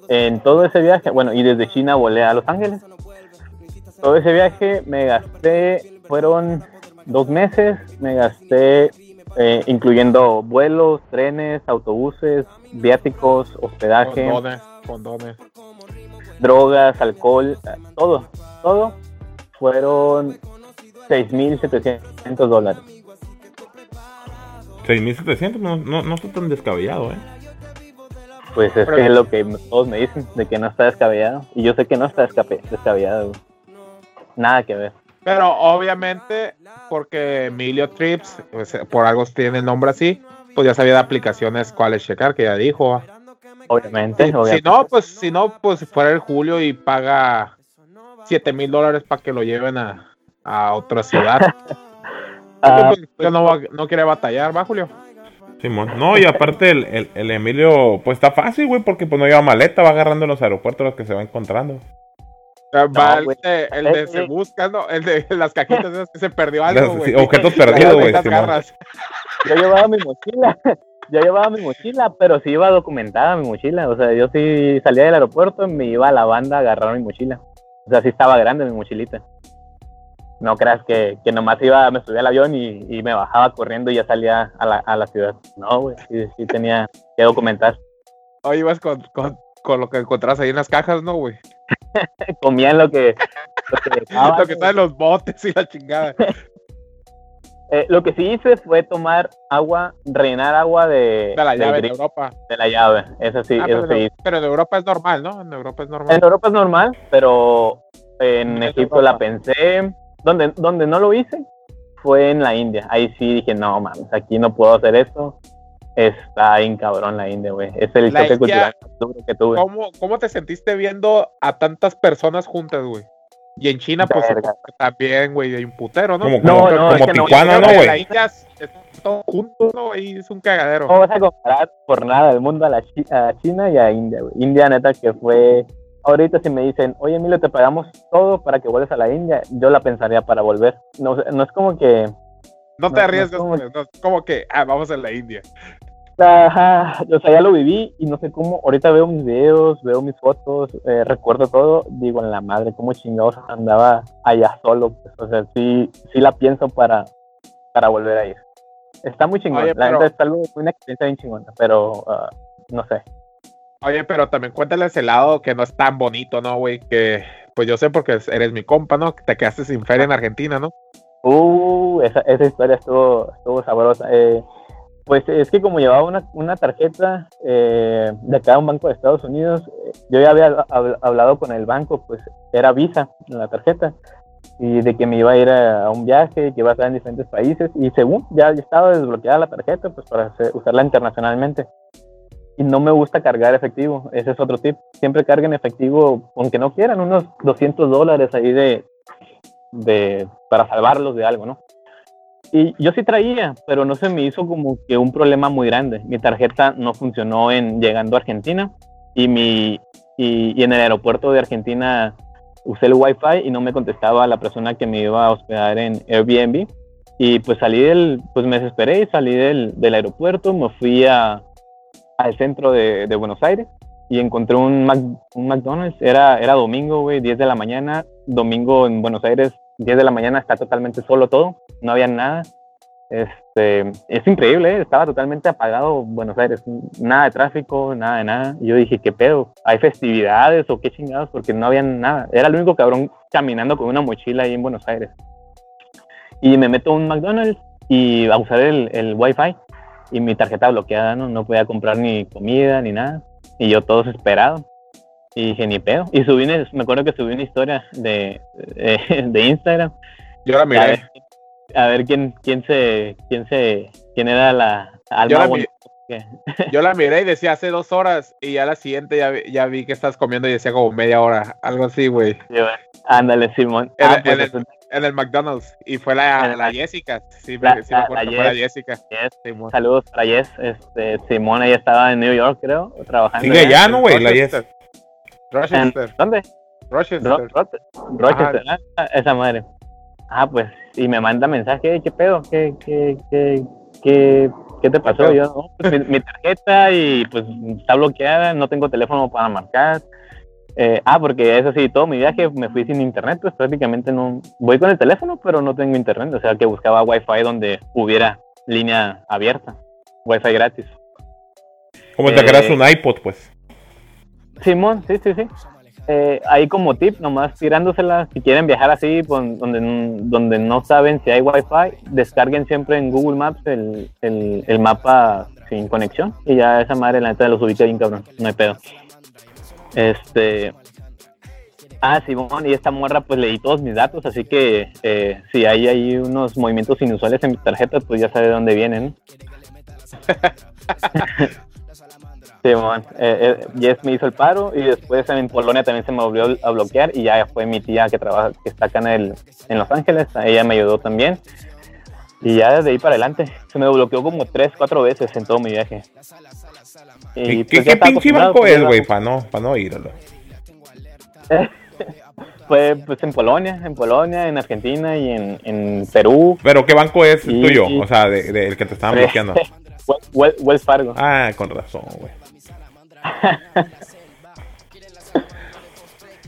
En todo ese viaje, bueno, y desde China volé a Los Ángeles. Todo ese viaje me gasté, fueron dos meses, me gasté eh, incluyendo vuelos, trenes, autobuses, viáticos, hospedaje, Condones, condones. drogas, alcohol, eh, todo, todo. Fueron 6.700 dólares. 6.700, no, no, no está tan descabellado, ¿eh? Pues es Pero- que es lo que todos me dicen, de que no está descabellado. Y yo sé que no está descabellado. Nada que ver. Pero obviamente, porque Emilio Trips, pues, por algo tiene el nombre así, pues ya sabía de aplicaciones cuáles checar, que ya dijo. Obviamente. Si, no, pues si no, pues si fuera el Julio y paga 7 mil dólares para que lo lleven a, a otra ciudad. Ah, Pues, yo no, va- no quiere batallar, ¿va, Julio? Simón. No, y aparte el, el, el Emilio, pues está fácil, güey, porque pues no lleva maleta, va agarrando en los aeropuertos los que se va encontrando. Va el, de, el de se busca, ¿no? El de las cajitas esas que se perdió algo, güey. sí, objetos perdidos, güey, yo llevaba mi mochila. Yo llevaba mi mochila, pero sí iba documentada mi mochila. O sea, yo sí salía del aeropuerto y me iba a la banda a agarrar mi mochila. O sea, sí estaba grande mi mochilita. No creas que, que nomás iba, me subía al avión y, y me bajaba corriendo y ya salía a la, a la ciudad. No, güey, sí, sí tenía que documentar. Hoy ibas con, con, con lo que encontrás ahí en las cajas, ¿no, güey? Comía en lo que, Lo que, Lo que está en los botes y la chingada. eh, lo que sí hice fue tomar agua, rellenar agua de, De la llave grifo Europa. de la llave. Eso sí, Ah, eso pero, sí. en- pero en Europa es normal, ¿no? En Europa es normal. En Europa es normal, pero en Es Egipto la pensé. Donde, donde no lo hice fue en la India. Ahí sí dije, no mames, aquí no puedo hacer esto. Está bien cabrón la India, güey. Es el La choque India- cultural que tuve. ¿Cómo, ¿Cómo te sentiste viendo a tantas personas juntas, güey? Y en China, pues que también, güey, hay un putero, ¿no? Como, No, como, no, como es que no, Tijuana, ¿no, que güey? La India es es todo junto, ¿no? Y es un cagadero. No vas a comparar por nada el mundo a, la Chi- a China y a India, güey. India, neta, que fue. Ahorita, si me dicen, oye, Emilio, te pagamos todo para que vuelvas a la India, yo la pensaría para volver. No, sé, no es como que. no te no, no, arriesgas, ¿cómo? no, es como que, ah, vamos a la India. Ajá, o sea, ya lo viví y no sé cómo. Ahorita veo mis videos, veo mis fotos, eh, recuerdo todo. Digo, en la madre, cómo chingados andaba allá solo. Pues, o sea, sí, sí la pienso para, para volver a ir. Está muy chingón. Oye, la pero- neta está algo, una experiencia bien chingona, pero ah, no sé. Oye, pero también cuéntale ese lado que no es tan bonito, ¿no, güey? Que, pues yo sé porque eres mi compa, ¿no? Que te quedaste sin feria en Argentina, ¿no? Uh, esa, esa historia estuvo, estuvo sabrosa. Eh, pues es que como llevaba una, una tarjeta eh, de acá a un banco de Estados Unidos, yo ya había hab- hablado con el banco, pues era Visa en la tarjeta, y de que me iba a ir a, un viaje, que iba a estar en diferentes países, y según ya, estaba desbloqueada la tarjeta, pues para usarla internacionalmente. Y no me gusta cargar efectivo, ese es otro tip. Siempre carguen efectivo, aunque no quieran, unos 200 dólares ahí de, de para salvarlos de algo, ¿no? Y yo sí traía, pero no se me hizo como que un problema muy grande. Mi tarjeta no funcionó en llegando a Argentina y mi y, y en el aeropuerto de Argentina usé el wifi y no me contestaba la persona que me iba a hospedar en Airbnb y pues salí del pues me desesperé y salí del, del aeropuerto me fui a, al centro de, de Buenos Aires y encontré un, Mac- un McDonald's era era domingo güey 10 de la mañana domingo en Buenos Aires 10 de la mañana está totalmente solo todo, no había nada. Este, es increíble, ¿eh? estaba totalmente apagado Buenos Aires, nada de tráfico, nada de nada. Y yo dije, ¿qué pedo? ¿Hay festividades o qué chingados? Porque no había nada. Era el único cabrón caminando con una mochila ahí en Buenos Aires. Y me meto a un McDonald's y a usar el, el Wi-Fi y mi tarjeta bloqueada, ¿no? No podía comprar ni comida ni nada. Y yo todo desesperado. Y dije, ni pedo. Y subí, una- me acuerdo que subí una historia de, de, de Instagram. Yo la A ver, miré. a ver quién, quién se, quién se, quién era la alma Yo la, mi- bonita que- yo la miré y decía hace dos horas y ya la siguiente ya, vi- ya vi que estás comiendo y decía como media hora, algo así, güey. Ándale, Simón. En, Ah, el- pues, en el, eso- en el McDonald's y fue la, En la Jessica. Sí, La- me, sí me acuerdo fue la Jess. Jessica. Yes. Simón. Saludos para Jess. Este, Simón, ella estaba en New York, creo, trabajando. Sigue allá. ya, ¿no, güey? La Rochester. Yes. ¿En- Rochester. ¿Dónde? Rochester. Ro- Ro- Rochester, ah, esa madre. Ah, pues, y me manda mensaje, ¿qué pedo? ¿Qué, qué, qué, qué, qué te pasó? Yo, no, pues, mi, mi tarjeta y pues está bloqueada, no tengo teléfono para marcar. Eh, ah, porque eso sí, todo mi viaje me fui sin internet, pues prácticamente no. Voy con el teléfono, pero no tengo internet, o sea que buscaba wifi donde hubiera línea abierta, wifi gratis. Como te Eh, creas un iPod, pues. Simón, sí, sí, sí. Eh, ahí como tip, nomás tirándosela, si quieren viajar así, pon- donde, donde no saben si hay wifi, descarguen siempre en Google Maps el, el, el mapa sin conexión y ya esa madre la neta los ubica bien cabrón, no hay pedo. Este... Ah, Simón, y esta morra pues leí todos mis datos, así que eh, si hay ahí unos movimientos inusuales en mi tarjeta, pues ya sabe de dónde vienen. Simón, eh, eh, Jess me hizo el paro y después en Polonia también se me volvió a bloquear y ya fue mi tía que trabaja, que está acá en, el, en Los Ángeles, ella me ayudó también. Y ya desde ahí para adelante, se me bloqueó como tres, cuatro veces en todo mi viaje. ¿Qué, pues, qué, pinche banco es, güey? Para no, pa no irlo. Fue pues en Polonia, en Polonia, en Argentina y en, en Perú. Pero ¿qué banco es Sí. tuyo? O sea, de, de- el que te estaban bloqueando. Wel- Wel- Wells Fargo. Ah, con razón, güey.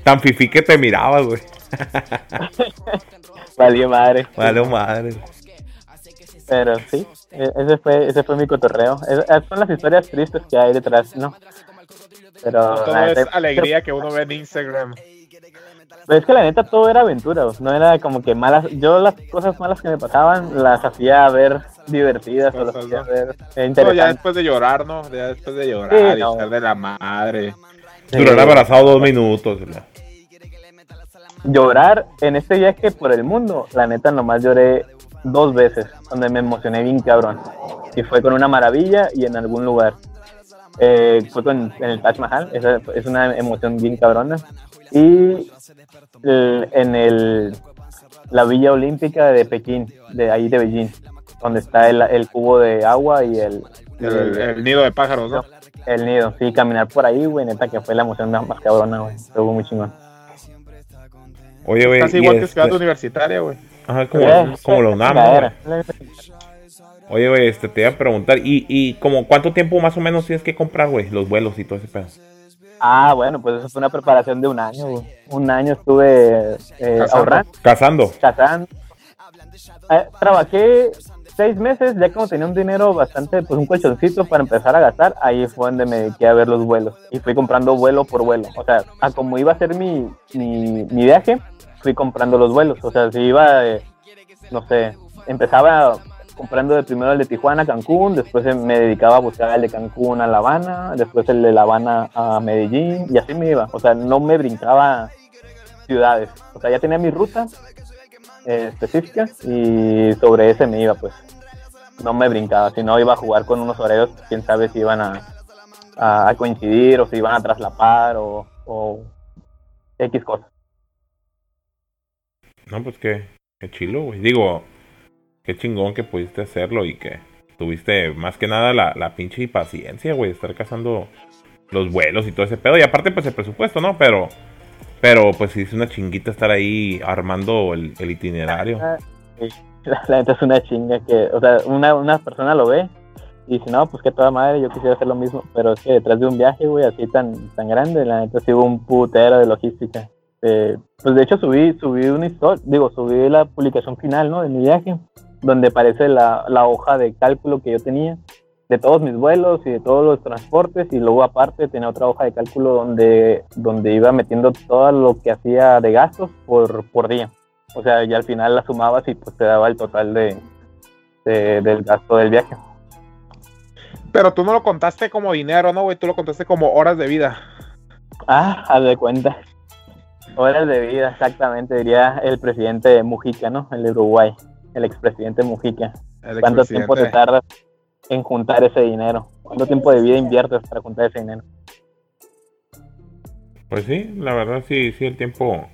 Tan fifí que te miraba, güey. Valió madre. Vale, madre. Pero sí, e- ese fue, ese fue mi cotorreo. Esas son las historias tristes que hay detrás, ¿no? Pero Todo es alegría que uno ve en Instagram. Pero es que la neta todo era aventura, no era como que malas. Yo las cosas malas que me pasaban las hacía ver divertidas o las hacía ver No, ya interesantes. después de llorar, ¿no? Ya después de llorar Sí, y no. ser de la madre. Durar abrazado dos minutos. ¿no? Llorar en este viaje por el mundo, la neta nomás lloré dos veces, donde me emocioné bien cabrón. Y fue con una maravilla y en algún lugar. Eh, fue con, en el Taj Mahal, esa es una emoción bien cabrona. Y el- en el, la Villa Olímpica de Pekín, de ahí de Beijing, donde está el, el cubo de agua y el, El, el nido de pájaros, ¿no? el nido. Sí, caminar por ahí, güey, neta que fue la emoción más cabrona, güey. Estuvo muy chingón. Oye, güey. Casi igual que este- ciudad universitaria, güey. Ajá, como, Eh, como la esa UNAM, ¿no, chingadera. güey? Oye, güey, este, te iba a preguntar, ¿y, y como cuánto tiempo más o menos tienes que comprar, güey? Los vuelos y todo ese pedo. Ah, bueno, pues eso fue una preparación de un año. Un año estuve eh, Cazando. ahorrando, Cazando. cazando. Eh, trabajé seis meses, ya como tenía un dinero bastante, pues un colchoncito para empezar a gastar, ahí fue donde me dediqué a ver los vuelos. Y fui comprando vuelo por vuelo. O sea, a como iba a ser mi, mi, mi viaje, fui comprando los vuelos. O sea, si iba, eh, no sé, empezaba comprando de primero el de Tijuana a Cancún, después eh, me dedicaba a buscar el de Cancún a La Habana, después el de La Habana a Medellín, y así me iba. O sea, no me brincaba ciudades. O sea, ya tenía mi ruta eh, específica y sobre ese me iba, pues. No me brincaba, si no iba a jugar con unos horarios, quién sabe si iban a, a, coincidir o si iban a traslapar o, o X cosas. No, pues qué, qué chilo, güey. Digo, qué chingón que pudiste hacerlo y que tuviste más que nada la, la pinche paciencia, güey, estar cazando los vuelos y todo ese pedo. Y aparte, pues el presupuesto, ¿no? Pero, pero pues sí es una chinguita estar ahí armando el, itinerario. Ah. La, neta es una chinga que, o sea, una, una persona lo ve y dice, no, pues que toda madre, yo quisiera hacer lo mismo, pero es que detrás de un viaje, güey, así tan, tan grande, la neta sí hubo un putero de logística. Eh, pues de hecho subí, subí una historia, digo, subí la publicación final, ¿no? De mi viaje, donde aparece la, la hoja de cálculo que yo tenía de todos mis vuelos y de todos los transportes y luego aparte tenía otra hoja de cálculo donde, donde iba metiendo todo lo que hacía de gastos por, por día. O sea, ya al final la sumabas y pues te daba el total de, de- del gasto del viaje. Pero tú no lo contaste como dinero, ¿no, güey? Tú lo contaste como horas de vida. Ah, haz de cuenta. Horas de vida, exactamente, diría el presidente Mujica, ¿no? El de Uruguay, el expresidente Mujica. El ¿Cuánto tiempo te tardas en juntar ese dinero? ¿Cuánto tiempo de vida inviertes para juntar ese dinero? Pues sí, la verdad sí, sí, el tiempo.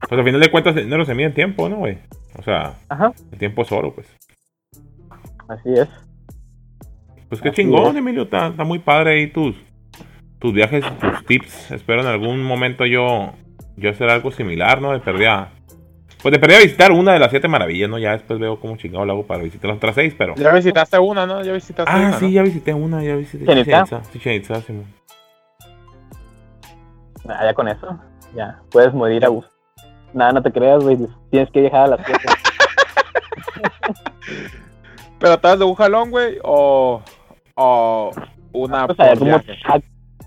Pues al final de cuentas el dinero se mide en tiempo, ¿no, güey? O sea, Ajá, el tiempo es oro, pues. así es. Pues qué Así chingón, es. Emilio, está, está muy padre ahí tus, tus viajes, tus tips. Espero en algún momento yo, yo hacer algo similar, ¿no? De perdida. Pues de perdida visitar una de las siete maravillas, ¿no? Ya después veo cómo chingado lo hago para visitar las otras seis, pero. Ya visitaste una, ¿no? Ya visitaste Ah, una, sí, ¿no? ya visité una, ya visité Itzá. Itzá, Chichén Itzá, Simón. Ah, ya con eso, ya, puedes morir a gusto. Nada, no te creas, güey, tienes que viajar a las 7. ¿Pero estás de un jalón, güey? O, o una Pues a, ver a,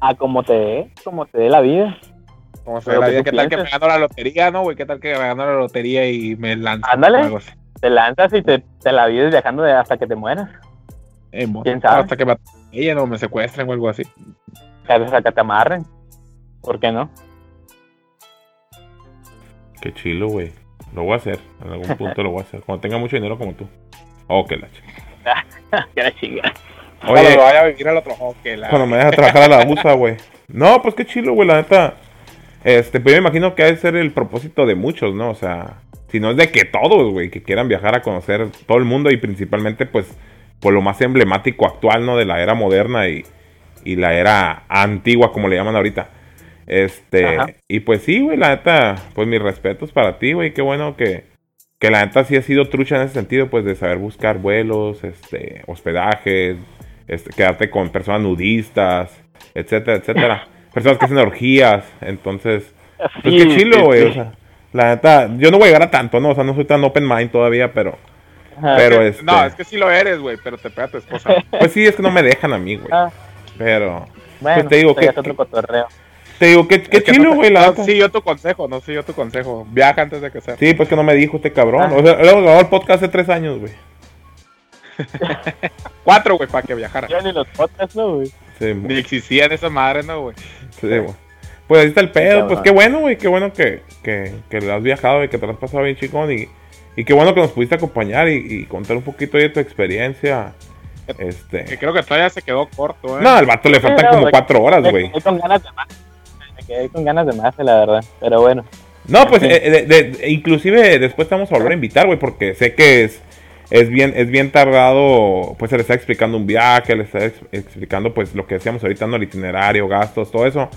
a como te dé, como te dé la vida. Como se la que vida, ¿Qué tal que me gano la lotería, no, güey? ¿Qué tal que me gano la lotería y me lanzo? Ándale. o algo así? Te lanzas y te, te la vives viajando de- hasta que te mueras. Eh, mo- ¿Quién sabe? Hasta que me atropellen o me secuestren o algo así. Hasta que te amarren. ¿Por qué no? Qué chilo, güey. Lo voy a hacer. En algún punto lo voy a hacer. Cuando tenga mucho dinero como tú. Oh, qué la chica. que la chinga. Cuando Oye, me vaya a vivir al otro hockey, la... cuando me deja trabajar a la USA, güey. No, pues qué chilo, güey, la neta. Este, pues yo me imagino que ha de ser el propósito de muchos, ¿no? O sea, si no es de que todos, güey, que quieran viajar a conocer todo el mundo y principalmente, pues, por lo más emblemático actual, ¿no? De la era moderna y, y la era antigua, como le llaman ahorita. Este, Ajá. y pues sí, güey, la neta, pues mis respetos para ti, güey, qué bueno que, que la neta sí ha sido trucha en ese sentido, pues de saber buscar vuelos, este, hospedajes, este, quedarte con personas nudistas, etcétera, etcétera. personas que hacen orgías, entonces, pues qué Sí, chilo, sí, güey, sí. o sea, la neta, yo no voy a llegar a tanto, ¿no? O sea, no soy tan open mind todavía, pero, Ajá. pero Que- este, No, es que sí lo eres, güey, pero te pega tu esposa. pues sí, es que no me dejan a mí, güey, Ah, pero, bueno, pues te digo que- ya es otro cotorreo. Te digo, qué, qué chilo, no- güey, la no neta. siguió tu consejo, no siguió tu consejo. Viaja antes de que sea. Sí, pues que no me dijo este cabrón. Ah. O sea, luego grabó el podcast hace tres años, güey. Cuatro, güey, para que viajara. Ya ni los podcasts, ¿no, güey? Sí, Ni existían esa madre, ¿no, güey? sí, güey. Pues ahí está el pedo, Ya, pues qué bueno, güey, qué bueno que, que, que le has viajado y que te lo has pasado bien chingón y, y qué bueno que nos pudiste acompañar y, y contar un poquito de tu experiencia. Que Este... creo que todavía se quedó corto, ¿eh? No, al vato le faltan no, como cuatro horas, Me güey. quedé con ganas de más. Me quedé con ganas de más, la verdad. Pero bueno. No, pues Sí. eh, de- de- inclusive después te vamos a volver a invitar, güey, porque sé que es, es bien es bien tardado, pues se le está explicando un viaje, le está ex- explicando pues lo que decíamos ahorita, ¿no? El itinerario, gastos, todo eso.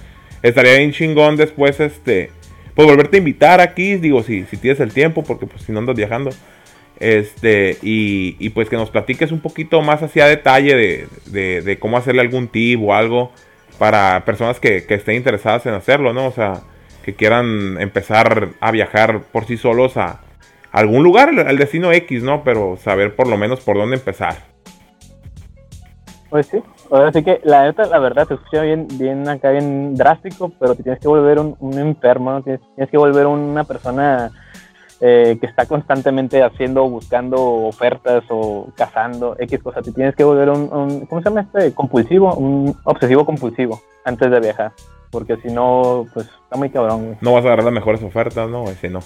Estaría bien chingón después, este, pues volverte a invitar aquí, digo, si, si tienes el tiempo, porque pues si no andas viajando. Este, y, pues que nos platiques un poquito más hacia detalle de, de, de cómo hacerle algún tip o algo para personas que, que estén interesadas en hacerlo, ¿no? O sea, que quieran empezar a viajar por sí solos a algún lugar, al destino X, ¿no? Pero saber por lo menos por dónde empezar. Pues sí, ahora sí que la neta, la verdad, se escucha bien, bien acá, bien drástico, pero te tienes que volver un, un enfermo, ¿no? tienes, tienes que volver una persona eh, que está constantemente haciendo, buscando ofertas o cazando X cosas. Te tienes que volver un, un- ¿cómo se llama este? Compulsivo, un obsesivo compulsivo antes de viajar, porque si no, pues está muy cabrón, güey. No vas a agarrar las mejores ofertas, ¿no? Si no.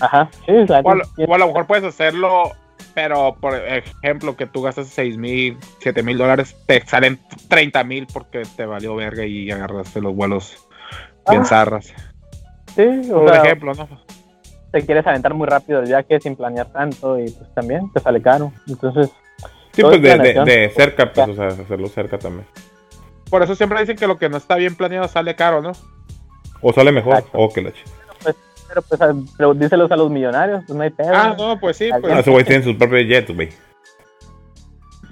Ajá, sí, O a, lo, neta, o a lo mejor puedes hacerlo, pero por ejemplo, que tú gastas 6 mil, 7 mil dólares, te salen 30 mil porque te valió verga y agarraste los vuelos bien Ah. zarras. sí, o Por sea, ejemplo, ¿no? te quieres aventar muy rápido el viaje sin planear tanto y pues también te sale caro. Entonces, Sí, pues de, de- cerca, pues, o sea, hacerlo cerca también. Por eso siempre dicen que lo que no está bien planeado sale caro, ¿no? O sale mejor, Exacto. o que la ch... pero pues a- pero díselos a los millonarios, pues no hay pedo. Ah, no, pues sí, Ah, pues, esos güeyes tienen sus propios jets, güey.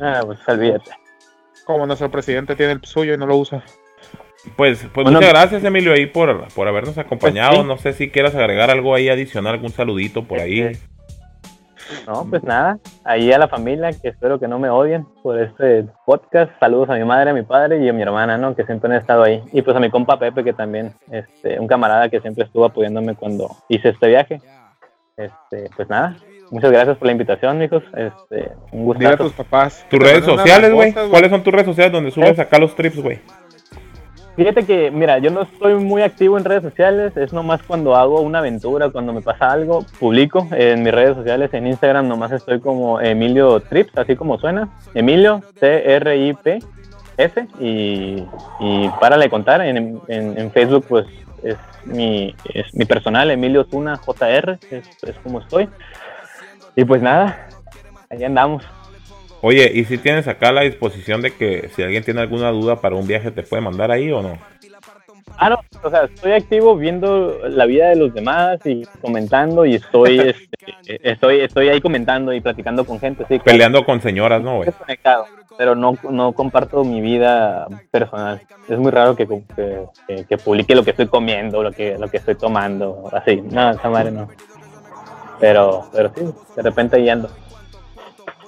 Ah, pues olvídate. como nuestro presidente tiene el suyo y no lo usa. Pues, pues Bueno, muchas gracias, Emilio, ahí por, por habernos acompañado. Pues sí. No sé si quieras agregar algo ahí adicional, algún saludito por ahí. No, pues nada, ahí a la familia, que espero que no me odien por este podcast. Saludos a mi madre, a mi padre y a mi hermana, ¿no? Que siempre han estado ahí. Y pues a mi compa Pepe, que también, este, un camarada que siempre estuvo apoyándome cuando hice este viaje. Este, pues nada, muchas gracias por la invitación, hijos. Este, un Dile a tus papás. Tus redes sociales, güey. ¿Cuáles son tus redes sociales donde subes ¿Eh? acá los trips, güey? Fíjate que, mira, yo no estoy muy activo en redes sociales, es nomás cuando hago una aventura, cuando me pasa algo, publico en mis redes sociales, en Instagram nomás estoy como Emilio Trips, así como suena, Emilio T-R-I-P-S, y, y párale contar, en, en, en Facebook pues es mi, es mi personal, Emilio Zuna JR, es, es como estoy, y pues nada, ahí andamos. Oye, ¿y si tienes acá la disposición de que si alguien tiene alguna duda para un viaje te puede mandar ahí o no? Ah, no, o sea, estoy activo viendo la vida de los demás y comentando y estoy, este, estoy, estoy ahí comentando y platicando con gente, sí. claro. Peleando con señoras, ¿no, güey? Estoy conectado, pero no, no comparto mi vida personal. Es muy raro que, que, que- que publique lo que estoy comiendo, lo que, lo que estoy tomando, así. No, esa madre no. Pero, pero sí, de repente ahí ando.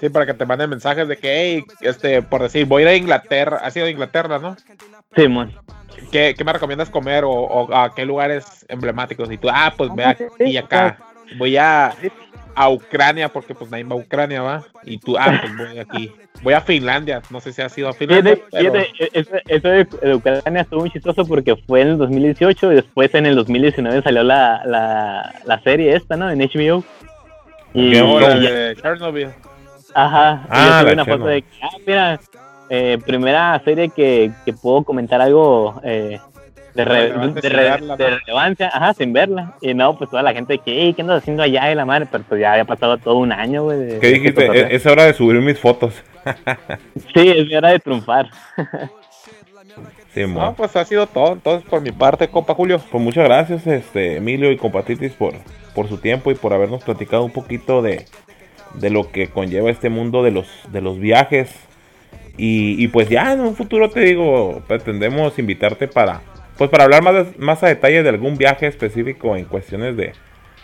Sí, para que te manden mensajes de que, hey, este, por decir, voy a ir a Inglaterra, has ido a Inglaterra, ¿no? Sí, mon. ¿Qué, qué me recomiendas comer o, o a qué lugares emblemáticos? Y tú, ah, pues ve aquí y acá. Voy a, a Ucrania, porque pues nadie va a Ucrania, ¿va? Y tú, ah, pues voy aquí. Voy a Finlandia, no sé si has ido a Finlandia. Pero- e- eso, de, de Ucrania estuvo muy chistoso porque fue en el 2018 y después en el 2019 salió la, la, la serie esta, ¿no? En HBO. Y, la y- de Chernobyl. Ajá, Ah, yo una foto de que, ah, mira, eh, primera serie que, que puedo comentar algo eh, de, re- Relevante de sin re- verla, de ¿no? relevancia, ajá, sin verla. Y no, pues toda la gente que, "Ey, ¿qué andas haciendo allá de la madre? Pero pues ya había pasado todo un año, güey. de- ¿Qué dijiste? este cotorreo. Es, hora de subir mis fotos. Sí, es mi hora de triunfar. Sí. No, pues ha sido todo. Entonces, por mi parte, compa Julio. Pues muchas gracias, este, Emilio y Compatitis, por, por su tiempo y por habernos platicado un poquito de, de lo que conlleva este mundo de los, de los viajes. Y, y pues ya en un futuro te digo, pretendemos invitarte para, pues para hablar más, más a detalle de algún viaje específico en cuestiones de,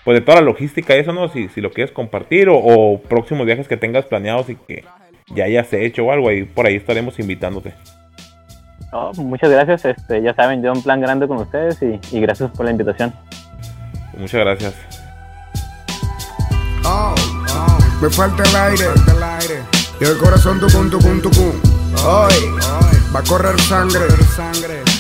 pues de toda la logística y eso, ¿no? Si, si lo quieres compartir o, o próximos viajes que tengas planeados y que ya hayas hecho o algo, ahí por ahí estaremos invitándote. Oh, muchas gracias, este, ya saben, yo un plan grande con ustedes y, y gracias por la invitación. Muchas gracias. Oh, me falta el aire, y el corazón tucum, tucum, tucum. Hoy va a correr sangre,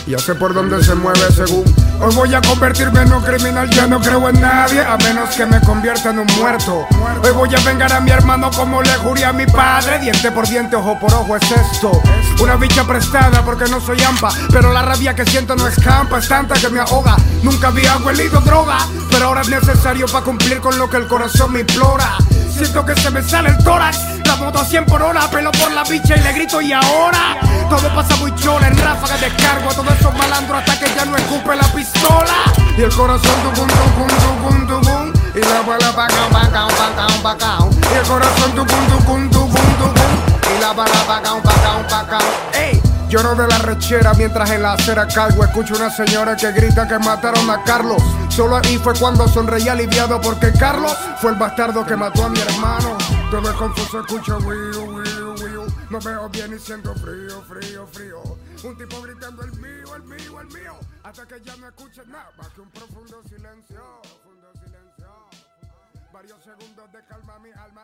ya sé por dónde se mueve según. Hoy voy a convertirme en un criminal, ya no creo en nadie, a menos que me convierta en un muerto. Hoy voy a vengar a mi hermano como le juré a mi padre, diente por diente, ojo por ojo es esto. Una bicha prestada porque no soy ampa, pero la rabia que siento no escampa, es tanta que me ahoga. Nunca había huelido droga, pero ahora es necesario para cumplir con lo que el corazón me implora. Siento que se me sale el tórax, la moto a 100 por hora, pelo por la bicha y le grito y ahora todo pasa muy chola en ráfagas de cargo a todos esos malandros hasta que ya no escupe la pistola y el corazón tucum tucum tucum tucum y la bala pacao pacao pacao pacao y el corazón tucum tucum tucum tucum y la bala pacao pacao pacao ey Lloro de la rechera mientras en la acera caigo. Escucho una señora que grita que mataron a Carlos. Solo ahí fue cuando sonreí aliviado porque Carlos fue el bastardo que mató a mi hermano. Todo confuso, escucho wiu, wiu, wiu. No veo bien y siento frío, frío, frío. Un tipo gritando el mío, el mío, el mío. Hasta que ya no escuches nada más que un profundo silencio. Profundo silencio. Varios segundos de calma mi alma.